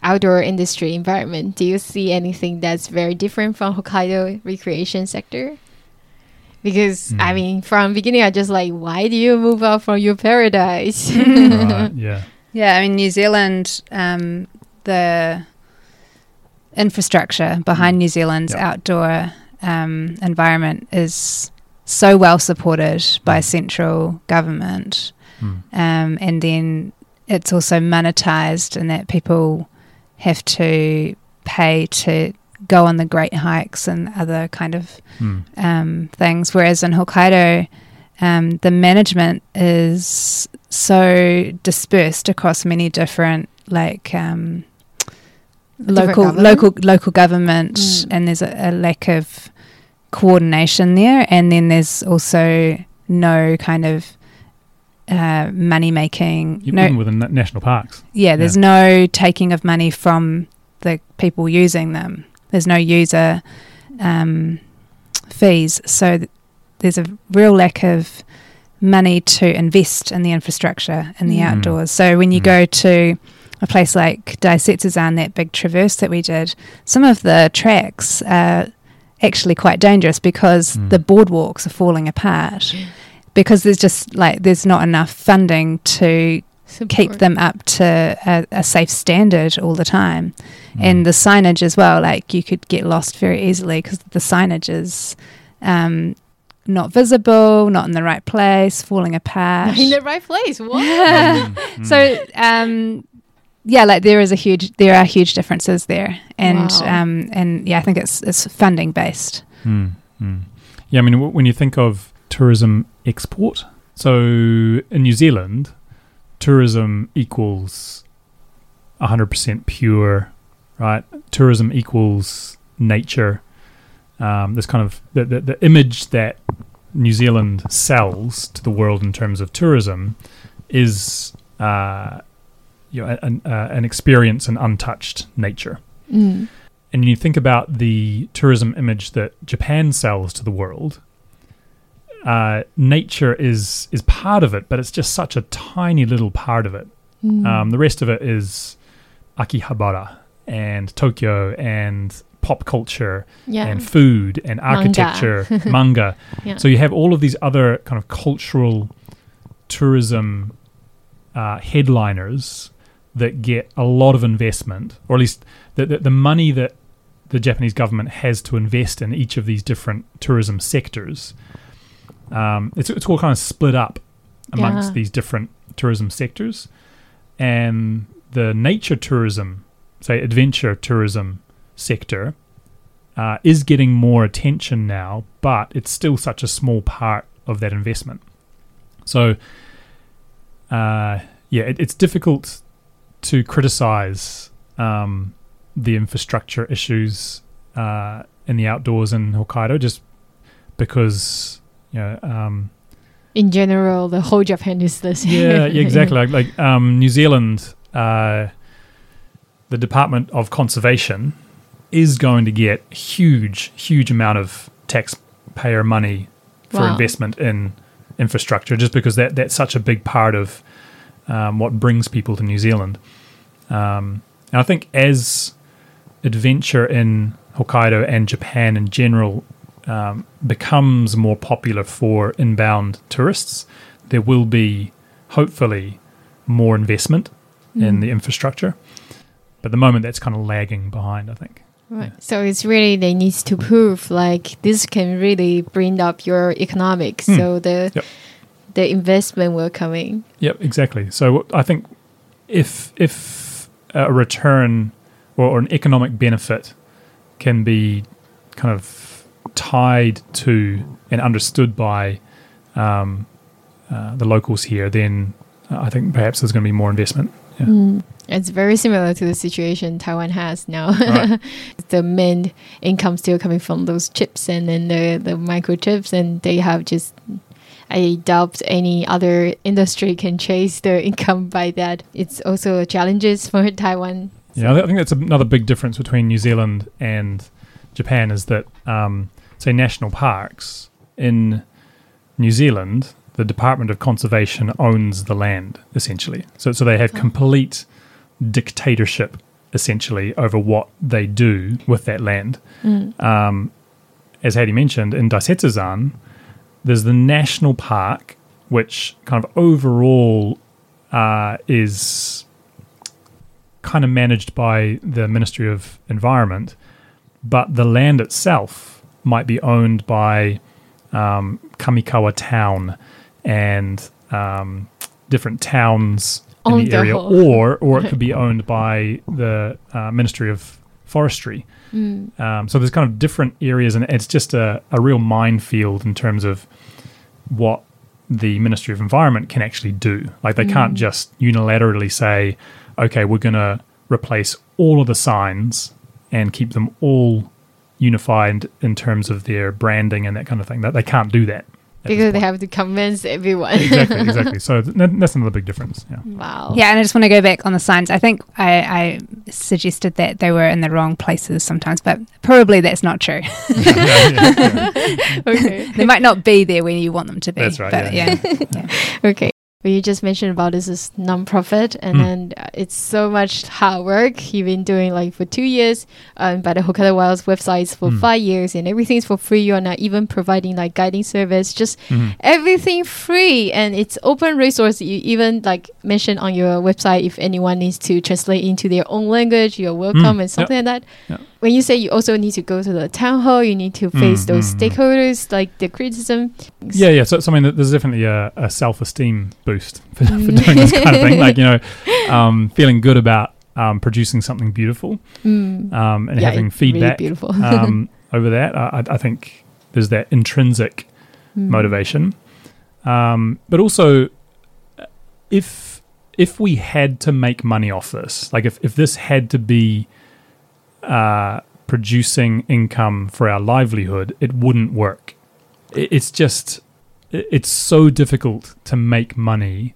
outdoor industry environment, do you see anything that's very different from Hokkaido recreation sector? Because I Hmm. mean, from beginning, I just like, why do you move out from your paradise? right, yeah. Yeah, I mean, New Zealand, um, the infrastructure behind New Zealand's Yeah. outdoor um, environment is so well supported by Mm. central government. Mm. Um, and then it's also monetized in that people have to pay to go on the great hikes and other kind of Mm. um, things. Whereas in Hokkaido, um, the management is so dispersed across many different like um, local government? local local government, Mm. and there's a, a lack of coordination there. And then there's also no kind of uh, money making. Even No, within national parks. yeah, there's no taking of money from the people using them. There's no user um, fees. So th- there's a real lack of money to invest in the infrastructure in the Mm. outdoors. So when you Mm. go to a place like Daisetsuzan, that big traverse that we did, some of the tracks are actually quite dangerous because Mm. the boardwalks are falling apart because there's just like there's not enough funding to keep them up to a, a safe standard all the time. Mm. And the signage as well, like you could get lost very easily because the signage is um, not visible, not in the right place, falling apart. in the right place. What? Mm, mm. so, um, yeah, like there is a huge, there are huge differences there, and Wow. um, and yeah, I think it's it's funding based. Mm, mm. Yeah, I mean, w- when you think of tourism export, so in New Zealand, tourism equals 100% pure, right? Tourism equals nature. Um, this kind of the, the, the image that New Zealand sells to the world in terms of tourism is, uh, you know, an, uh, an experience in untouched nature Mm. and you think about the tourism image that Japan sells to the world, uh, nature is is part of it, but it's just such a tiny little part of it. Mm. Um, the rest of it is Akihabara and Tokyo and pop culture yeah. and food and Manga. architecture, manga. Yeah. So you have all of these other kind of cultural tourism uh, headliners that get a lot of investment, or at least the, the, the money that the Japanese government has to invest in each of these different tourism sectors. Um, it's, it's all kind of split up amongst Yeah. these different tourism sectors. And the nature tourism, say adventure tourism sector, uh, is getting more attention now, but it's still such a small part of that investment. So, uh, yeah, it, it's difficult to criticize um, the infrastructure issues uh, in the outdoors in Hokkaido just because know um, in general, the whole Japan is this. yeah, yeah, exactly. Like, like um, New Zealand, uh, the Department of Conservation is going to get huge, huge amount of taxpayer money for Wow. investment in infrastructure, just because that that's such a big part of um, what brings people to New Zealand. Um, and I think as adventure in Hokkaido and Japan in general um, becomes more popular for inbound tourists, there will be hopefully more investment in the infrastructure. But at the moment, that's kind of lagging behind, I think. Right. So it's really they need to prove like this can really bring up your economics. Hmm. So the Yep. the investment will come in. Yep, exactly. So I think if if a return or, or an economic benefit can be kind of tied to and understood by um, uh, the locals here, then I think perhaps there's going to be more investment. Yeah. Mm. It's very similar to the situation Taiwan has now. Right. the main income still coming from those chips and then the, the microchips, and they have just. I doubt any other industry can chase their income by that. It's also challenges for Taiwan. Yeah, I think that's another big difference between New Zealand and Japan is that, um, say, national parks in New Zealand, the Department of Conservation owns the land essentially. So, so they have complete dictatorship essentially over what they do with that land. Um, as Haidee mentioned, in Daisetsuzan, there's the national park, which kind of overall uh, is kind of managed by the Ministry of Environment, but the land itself might be owned by um, Kamikawa Town and um, different towns in the area, or or it could be owned by the uh, Ministry of Forestry. Um, so there's kind of different areas, and it's just a, a real minefield in terms of what the Ministry of Environment can actually do. Like they can't just unilaterally say, okay, we're going to replace all of the signs and keep them all unified in terms of their branding and that kind of thing. That they can't do that. Because they have to convince everyone. exactly, exactly. So th- that's another big difference. Yeah. wow. Yeah, and I just want to go back on the signs. I think I, I suggested that they were in the wrong places sometimes, but probably that's not true. Yeah, yeah, yeah. okay. they might not be there where you want them to be. That's right, But yeah. yeah. Okay. But you just mentioned about this is non-profit, and Mm. then uh, it's so much hard work. You've been doing like for two years, um, by the Hokkaido Wilds websites for Mm. five years, and everything's for free. You're not even providing like guiding service, just Mhm. everything free, and it's open resource. You even like mentioned on your website if anyone needs to translate into their own language, you're welcome, Mm. and something like that. Yeah. When you say you also need to go to the town hall, you need to face Mm, those mm, mm. stakeholders, like the criticism. Yeah, yeah. So, so I mean, there's definitely a, a self-esteem boost for, for doing this kind of thing. Like you know, um, feeling good about um, producing something beautiful Mm. um, and Yeah, having it's really feedback beautiful. um, over that. I, I- think there's that intrinsic Mm. motivation, um, but also if if we had to make money off this, like if if this had to be uh, producing income for our livelihood, it wouldn't work. It's just it's so difficult to make money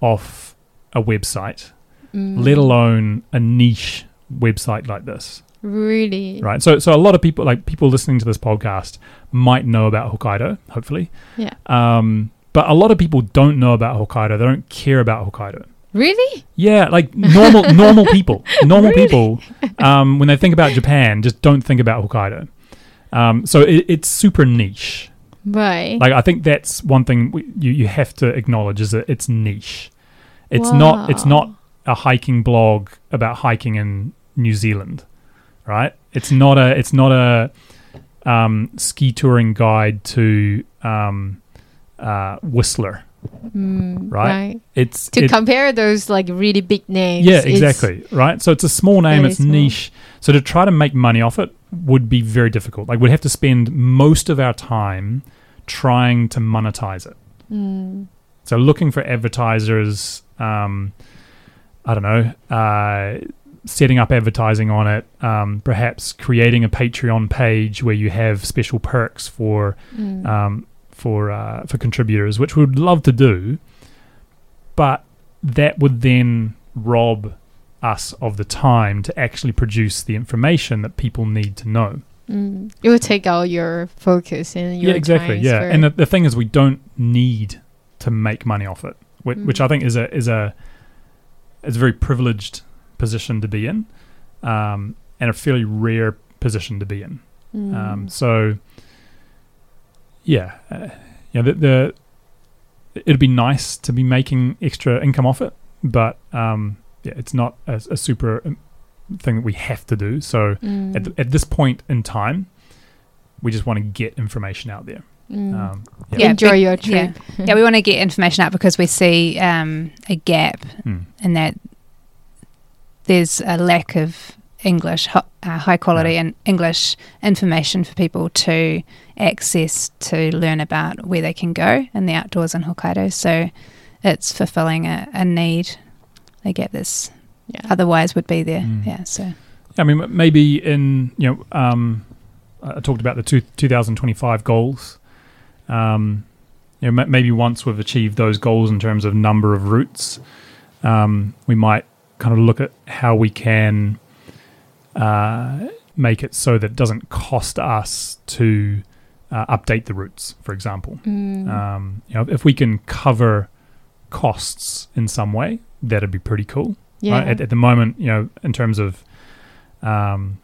off a website, Mm. let alone a niche website like this Really? right? So, so a lot of people, like people listening to this podcast, might know about Hokkaido, hopefully. Yeah. Um, but a lot of people don't know about Hokkaido. They don't care about Hokkaido. Really? Yeah, like normal normal people, normal people, um, when they think about Japan, just don't think about Hokkaido. Um, so it, it's super niche. Right. Like I think that's one thing we, you you have to acknowledge is that it's niche. It's not it's not a hiking blog about hiking in New Zealand, right? It's not a it's not a um, ski touring guide to um, uh, Whistler, Mm, right? It's To it- compare those like really big names. yeah, exactly. Right. So it's a small name. It's small. niche. So to try to make money off it would be very difficult. Like we'd have to spend most of our time trying to monetize it. Mm, So looking for advertisers, um, I don't know, uh, setting up advertising on it, um, perhaps creating a Patreon page where you have special perks for mm. um, for uh, for contributors, which we would love to do, but that would then rob us of the time to actually produce the information that people need to know. Mm. It would take out your focus and your yeah, exactly. Yeah, and the, the thing is, we don't need to make money off it, which, which Mm. I think is a is a is a very privileged position to be in, um, and a fairly rare position to be in. Mm. Um, so, yeah, uh, yeah, the, the it'd be nice to be making extra income off it, but um, yeah, it's not a, a super um, thing that we have to do. So Mm. at, th- at this point in time, we just want to get information out there. Mm. Um, Yeah, Enjoy big- your trip. yeah, we want to get information out because we see um, a gap hmm. in that there's a lack of English, uh, high quality Yeah. and English information for people to access to learn about where they can go in the outdoors in Hokkaido. So it's fulfilling a, a need, a gap that's Yeah. otherwise would be there. Mm. Yeah, so I mean, maybe in you know, um, I I talked about the two, 2025 goals. Um, you know, m- maybe once we've achieved those goals in terms of number of routes, um, we might kind of look at how we can uh, make it so that it doesn't cost us to uh, update the routes. For example, Mm. um, you know, if we can cover costs in some way, that'd be pretty cool yeah. right? At, at the moment, you know, in terms of um,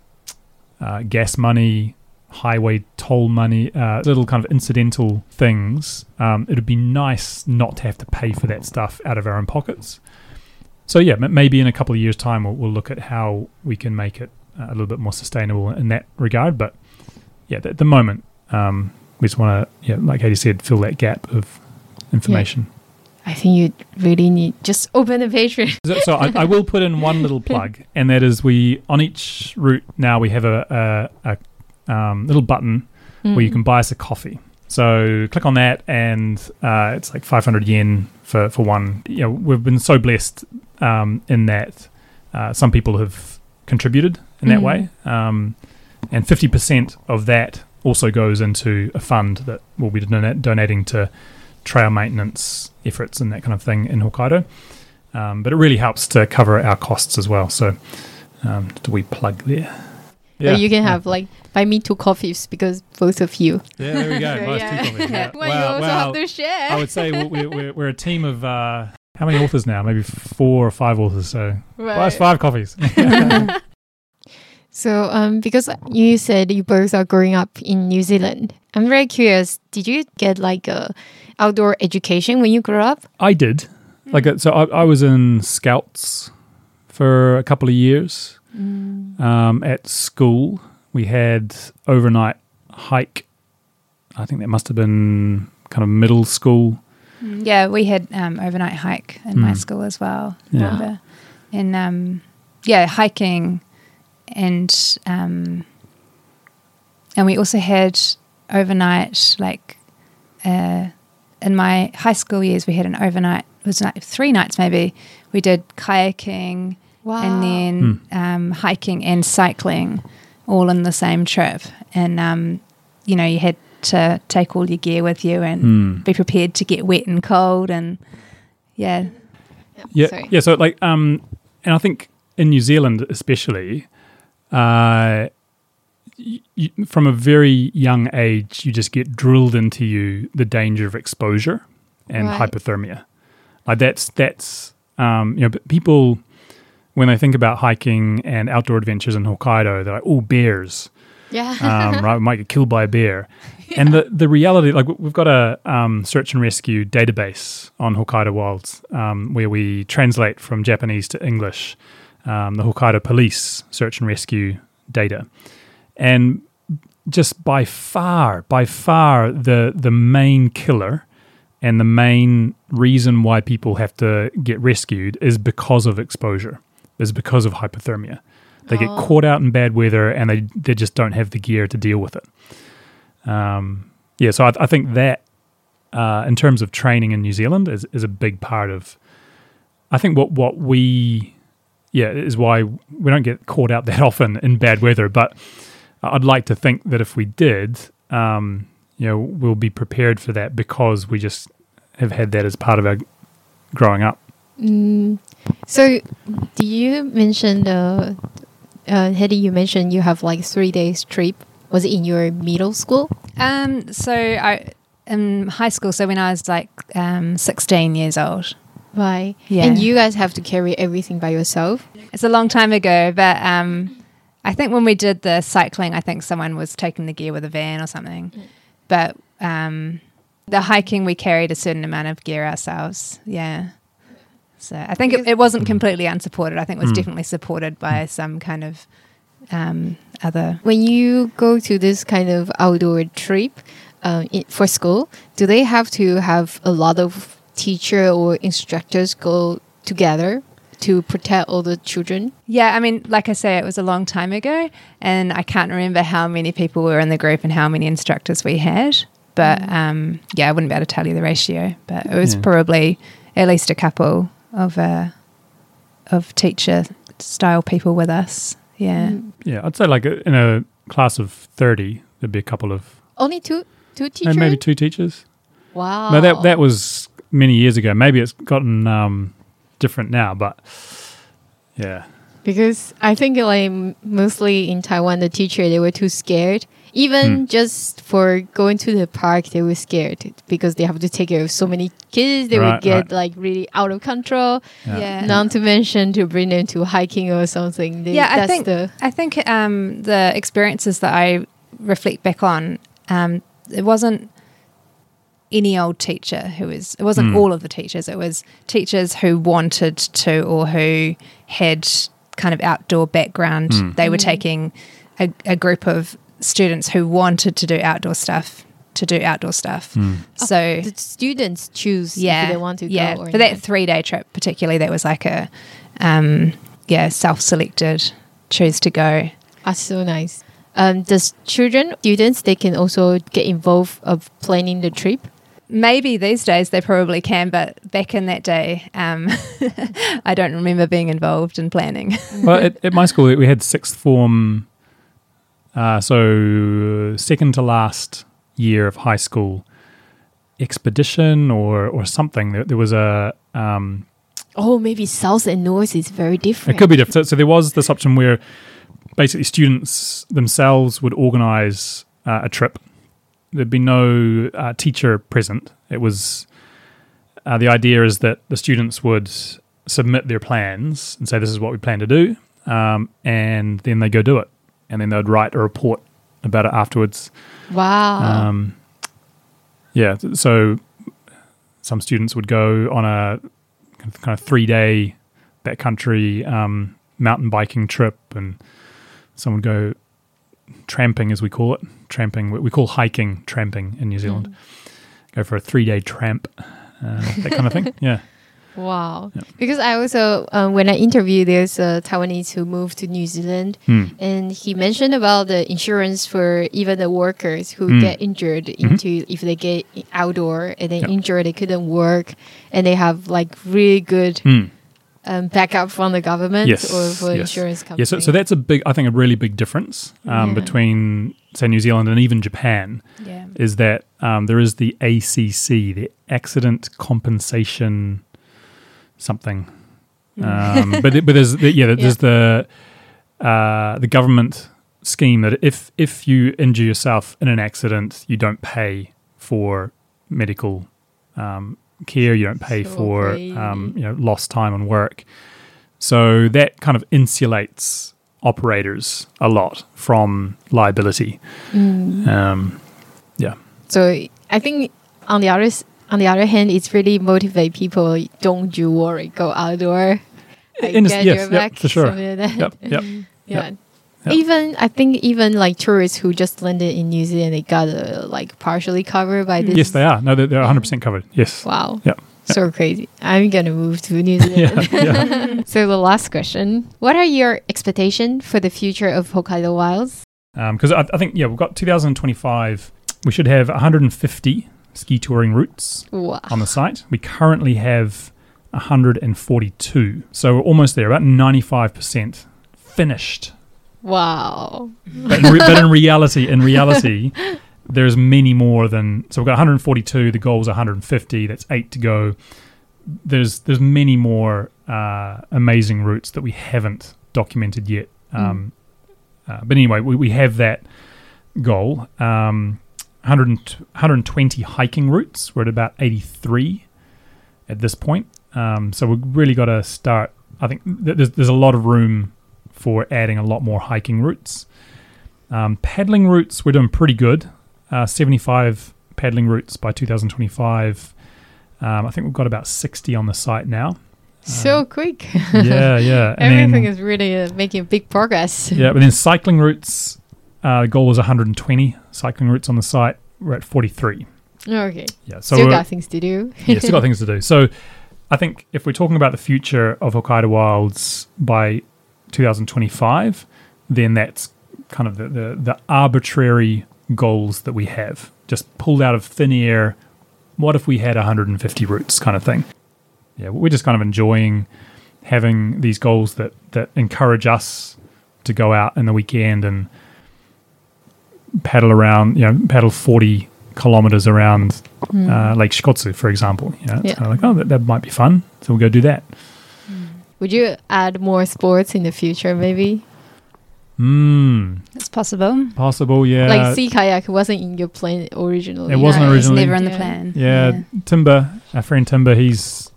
uh, gas money, highway toll money, uh, little kind of incidental things, um, it'd be nice not to have to pay for that stuff out of our own pockets. So yeah, maybe in a couple of years' time, we'll, we'll look at how we can make it a little bit more sustainable in that regard. But yeah, at the moment, um, we just want to, yeah, like Haidee said, fill that gap of information. I think you really need just open the Patreon. So, so I, I will put in one little plug, and that is we on each route now we have a, a, a um, little button where you Mm. can buy us a coffee. So click on that, and uh, it's like 500 yen for for one. You know, we've been so blessed um, in that uh, some people have contributed in that Mm. way, um, and 50% of that also goes into a fund that will be dona- donating to trail maintenance efforts and that kind of thing in Hokkaido. Um, but it really helps to cover our costs as well. So, um, do we plug there? Or you can have like buy me two coffees because both of you. Yeah, there we go. Yeah, Nice yeah. two coffees. Yeah. Well, you also wow. have to share. I would say we're, we're, we're, we're a team of uh, how many authors now? Maybe four or five authors. So, well, that's five coffees. So, um, because you said you both are growing up in New Zealand, I'm very curious. Did you get like a outdoor education when you grew up? I did. Like, uh, so I, I was in scouts for a couple of years. Um, at school, we had overnight hike. I think that must have been kind of middle school. yeah, we had um, overnight hike in my Mm. school as well. Yeah. remember? And um, yeah, hiking, and um, and we also had overnight like uh, in my high school years we had an overnight it was like three nights maybe we did kayaking Wow. and then um, hiking and cycling all in the same trip and um, you know you had to take all your gear with you and Hmm. be prepared to get wet and cold and yeah Yeah, Sorry. yeah. So like, um, and I think in New Zealand especially, uh, y- y- from a very young age, you just get drilled into you the danger of exposure and Right. hypothermia. Like that's that's um, you know, but people when they think about hiking and outdoor adventures in Hokkaido, they're like, oh, bears Yeah. um, right? We might get killed by a bear. And the, the reality, like we've got a um, search and rescue database on Hokkaido Wilds um, where we translate from Japanese to English um, the Hokkaido Police search and rescue data. And just by far, by far, the the main killer and the main reason why people have to get rescued is because of exposure, is because of hypothermia. They get Oh. caught out in bad weather and they they just don't have the gear to deal with it. Um, yeah, so I, I think that uh, in terms of training in New Zealand is, is a big part of. I think what what we yeah is why we don't get caught out that often in bad weather. But I'd like to think that if we did, um, you know, we'll be prepared for that because we just have had that as part of our growing up. Mm. So, do you mention uh, uh, Haidee? You mentioned you have like three days trip. Was it in your middle school? Um, so I in high school. So when I was like um, 16 years old. Right. Yeah. And you guys have to carry everything by yourself. It's a long time ago, but um, I think when we did the cycling, I think someone was taking the gear with a van or something. But um, the hiking, we carried a certain amount of gear ourselves. Yeah. So I think it, it wasn't completely unsupported. I think it was Mm. definitely supported by some kind of um, other. When you go to this kind of outdoor trip uh, for school, do they have to have a lot of teacher or instructors go together to protect all the children? Yeah, I mean, like I say, it was a long time ago, and I can't remember how many people were in the group and how many instructors we had. But um, yeah, I wouldn't be able to tell you the ratio, but it was Yeah. probably at least a couple of uh, of teacher style people with us. Yeah, Mm. Yeah, I'd say like in a class of 30, there'd be a couple of, Only two two and teachers. maybe two teachers. Wow. No, that, that was many years ago. Maybe it's gotten um, different now, but yeah. because I think like mostly in Taiwan, the teacher they were too scared. Even Hmm. just for going to the park, they were scared because they have to take care of so many kids. They Right, would get right. like really out of control. Yeah. yeah. Not to mention to bring them to hiking or something. They, Yeah, I that's think- the I think um, the experiences that I reflect back on, um, it wasn't any old teacher who was, it wasn't Mm. all of the teachers, it was teachers who wanted to or who had kind of outdoor background. Mm. They were taking a, a group of students who wanted to do outdoor stuff to do outdoor stuff. Mm. So, the students choose yeah, if they want to yeah. go or For that three day trip, particularly, that was like a, um, yeah, self selected, choose to go. That's so nice. Um, does children, students, they can also get involved of planning the trip? Maybe these days they probably can, but back in that day, um, I don't remember being involved in planning. well, at, at my school, we had sixth form, uh, so second to last year of high school expedition or or something. There, there was a um, Oh, maybe south and north is very different. it could be different. So, so there was this option where basically students themselves would organise uh, a trip. There'd be no uh, teacher present. It was uh, the idea is that the students would submit their plans and say this is what we plan to do, um, and then they go do it, and then they'd write a report about it afterwards. Wow. Um, yeah, so some students would go on a kind of three day backcountry um, mountain biking trip, and some would go tramping, as we call it. Tramping, we we call hiking tramping in New Zealand. Mm. Go for a three day tramp, uh, that kind of thing. Yeah. Wow. Yeah. Because I also, um, when I interviewed, there's a Taiwanese who moved to New Zealand, Hmm. and he mentioned about the insurance for even the workers who Mm. get injured into if they get outdoor and they Yeah. injured, they couldn't work, and they have like really good Hmm. Um, backup from the government Yes, or for yes. insurance companies. Yeah, so, so that's a big, I think, a really big difference um, Yeah. between, say, New Zealand and even Japan. Yeah. is that um, there is the ACC, the Accident Compensation something. Um, but but there's the, yeah, there's the uh, the government scheme that if if you injure yourself in an accident, you don't pay for medical um, care, you don't pay for um, you know lost time on work. So that kind of insulates operators a lot from liability. Mm. Um, yeah. So I think on the other on the other hand, it's really motivate people. Don't you worry, go outdoor. In yes, your yep, back, for sure. like. Yep, yep. Yeah. Even I think even like tourists who just landed in New Zealand, they got uh, like partially covered by this. Yes, they are. No, they're, they're 100% covered. Yes. Wow. Yeah. So crazy. I'm gonna move to New Zealand. yeah. so the last question: What are your expectations for the future of Hokkaido Wilds? Because I, I think, yeah, we've got 2025. We should have 150 ski touring routes Wow. on the site. We currently have 142. So we're almost there, about 95% finished. Wow. But in, re- but in reality, in reality, there's many more than so we've got 142. The goal's 150. That's eight to go. There's there's many more uh, amazing routes that we haven't documented yet. Um, uh, but anyway, we, we have that goal. Um, 100, 120 hiking routes. We're at about 83 at this point. Um, so we've really got to start. I think th- there's, there's a lot of room for adding a lot more hiking routes. Um, paddling routes, we're doing pretty good. Uh, 75 paddling routes by 2025. Um, I think we've got about 60 on the site now. So quick. Yeah, yeah. And Everything then- is really uh, making big progress. yeah, but then cycling routes, uh, the goal was 120 cycling routes on the site. We're at 43. Okay. Yeah, so Still got things to do. yeah, still got things to do. So I think if we're talking about the future of Hokkaido Wilds by 2025, then that's kind of the, the, the arbitrary goals that we have, just pulled out of thin air. What if we had 150 routes kind of thing? Yeah, we're just kind of enjoying having these goals that, that encourage us to go out in the weekend and paddle around, you know, paddle 40 kilometers around uh, Lake Shikotsu, for example. You know, it's Yeah. kind of like, oh, that, that might be fun. So we'll go do that. Would you add more sports in the future, maybe? Hmm. It's possible. Possible, yeah. like sea kayak wasn't in your plan originally. It wasn't No, originally- It's never in the Yeah. plan. yeah, Timber, our friend Timber, he's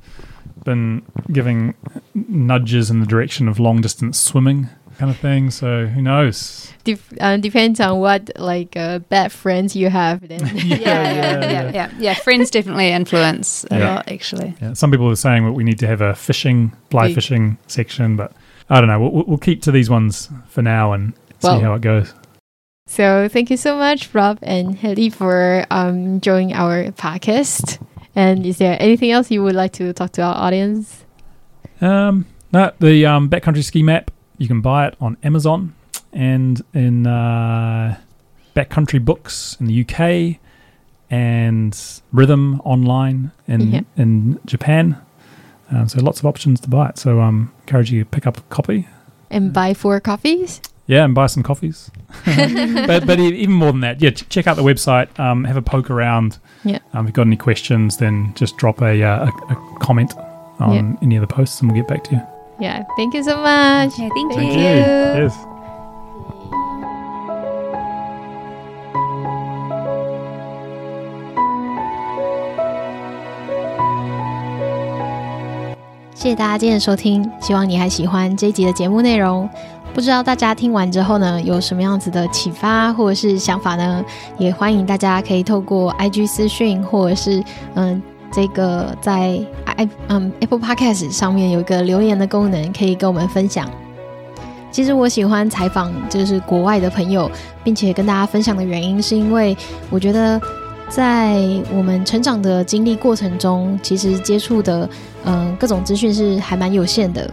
been giving nudges in the direction of long distance swimming kind of thing. So who knows? Def- uh, depends on what like uh, bad friends you have. Then Yeah, yeah, yeah, yeah, yeah. Friends definitely influence a Yeah. lot, actually. Yeah, some people are saying that we need to have a fishing, fly fishing section, but I don't know. We'll, we'll keep to these ones for now and see Well- how it goes. So thank you so much, Rob and Haidee, for um, joining our podcast. And is there anything else you would like to talk to our audience? Um, no, the um, backcountry ski map you can buy it on Amazon and in uh, backcountry books in the UK and Rhythm online in Yeah. in Japan. Um, so lots of options to buy it. So um, encourage you to pick up a copy. And buy four coffees? Yeah, and buy some coffees. but but even more than that, yeah, ch- check out the website. Um, have a poke around. Yeah. Um, if you've got any questions, then just drop a uh, a, a comment on Yeah. any of the posts, and we'll get back to you. Yeah, thank you so much. Yeah, thank, Thank you. Yes. you. 谢谢大家今天的收听，希望你还喜欢这一集的节目内容。不知道大家听完之后呢，有什么样子的启发或者是想法呢？也欢迎大家可以透过 IG 私讯，或者是嗯，这个在 i 嗯 Apple Podcast 上面有一个留言的功能，可以跟我们分享。其实我喜欢采访就是国外的朋友，并且跟大家分享的原因，是因为我觉得在我们成长的经历过程中，其实接触的嗯、各种资讯是还蛮有限的。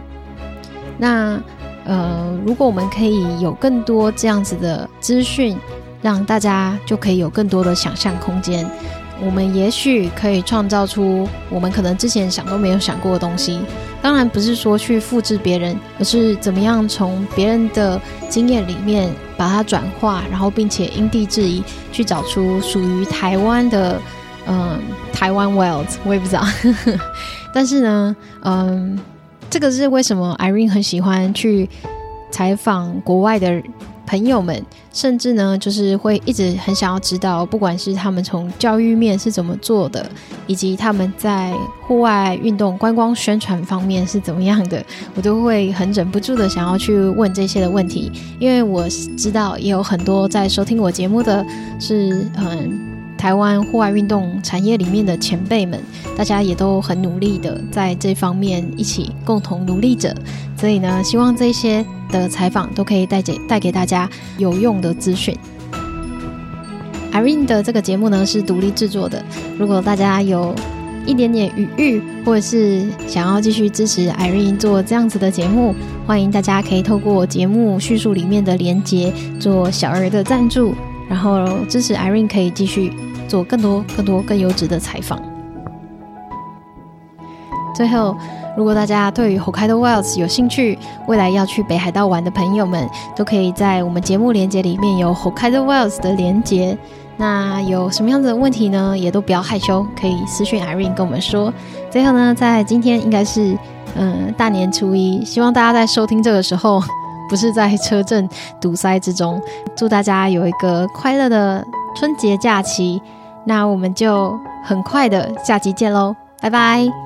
那呃，如果我们可以有更多这样子的资讯，让大家就可以有更多的想象空间。我们也许可以创造出我们可能之前想都没有想过的东西。当然不是说去复制别人，而是怎么样从别人的经验里面把它转化，然后并且因地制宜去找出属于台湾的，嗯，台湾 wild，我也不知道。但是呢，嗯，这个是为什么 Irene 很喜欢去采访国外的朋友们，甚至呢，就是会一直很想要知道，不管是他们从教育面是怎么做的，以及他们在户外运动、观光宣传方面是怎么样的，我都会很忍不住的想要去问这些的问题，因为我知道也有很多在收听我节目的是嗯。台湾户外运动产业里面的前辈们，大家也都很努力的在这方面一起共同努力着。所以呢，希望这些的采访都可以带给带给大家有用的资讯。Irene 的这个节目呢是独立制作的，如果大家有一点点余裕，或者是想要继续支持 Irene 做这样子的节目，欢迎大家可以透过节目叙述里面的连接做小额的赞助，然后支持 Irene 可以继续做更多、更多、更优质的采访。最后，如果大家对于 Hokkaido Wilds 有兴趣，未来要去北海道玩的朋友们，都可以在我们节目连接里面有 Hokkaido Wilds 的连接，那有什么样子的问题呢？也都不要害羞，可以私讯 Irene 跟我们说。最后呢，在今天应该是嗯大年初一，希望大家在收听这个时候，不是在车阵堵塞之中。祝大家有一个快乐的春节假期。那我们就很快的下集见喽，拜拜。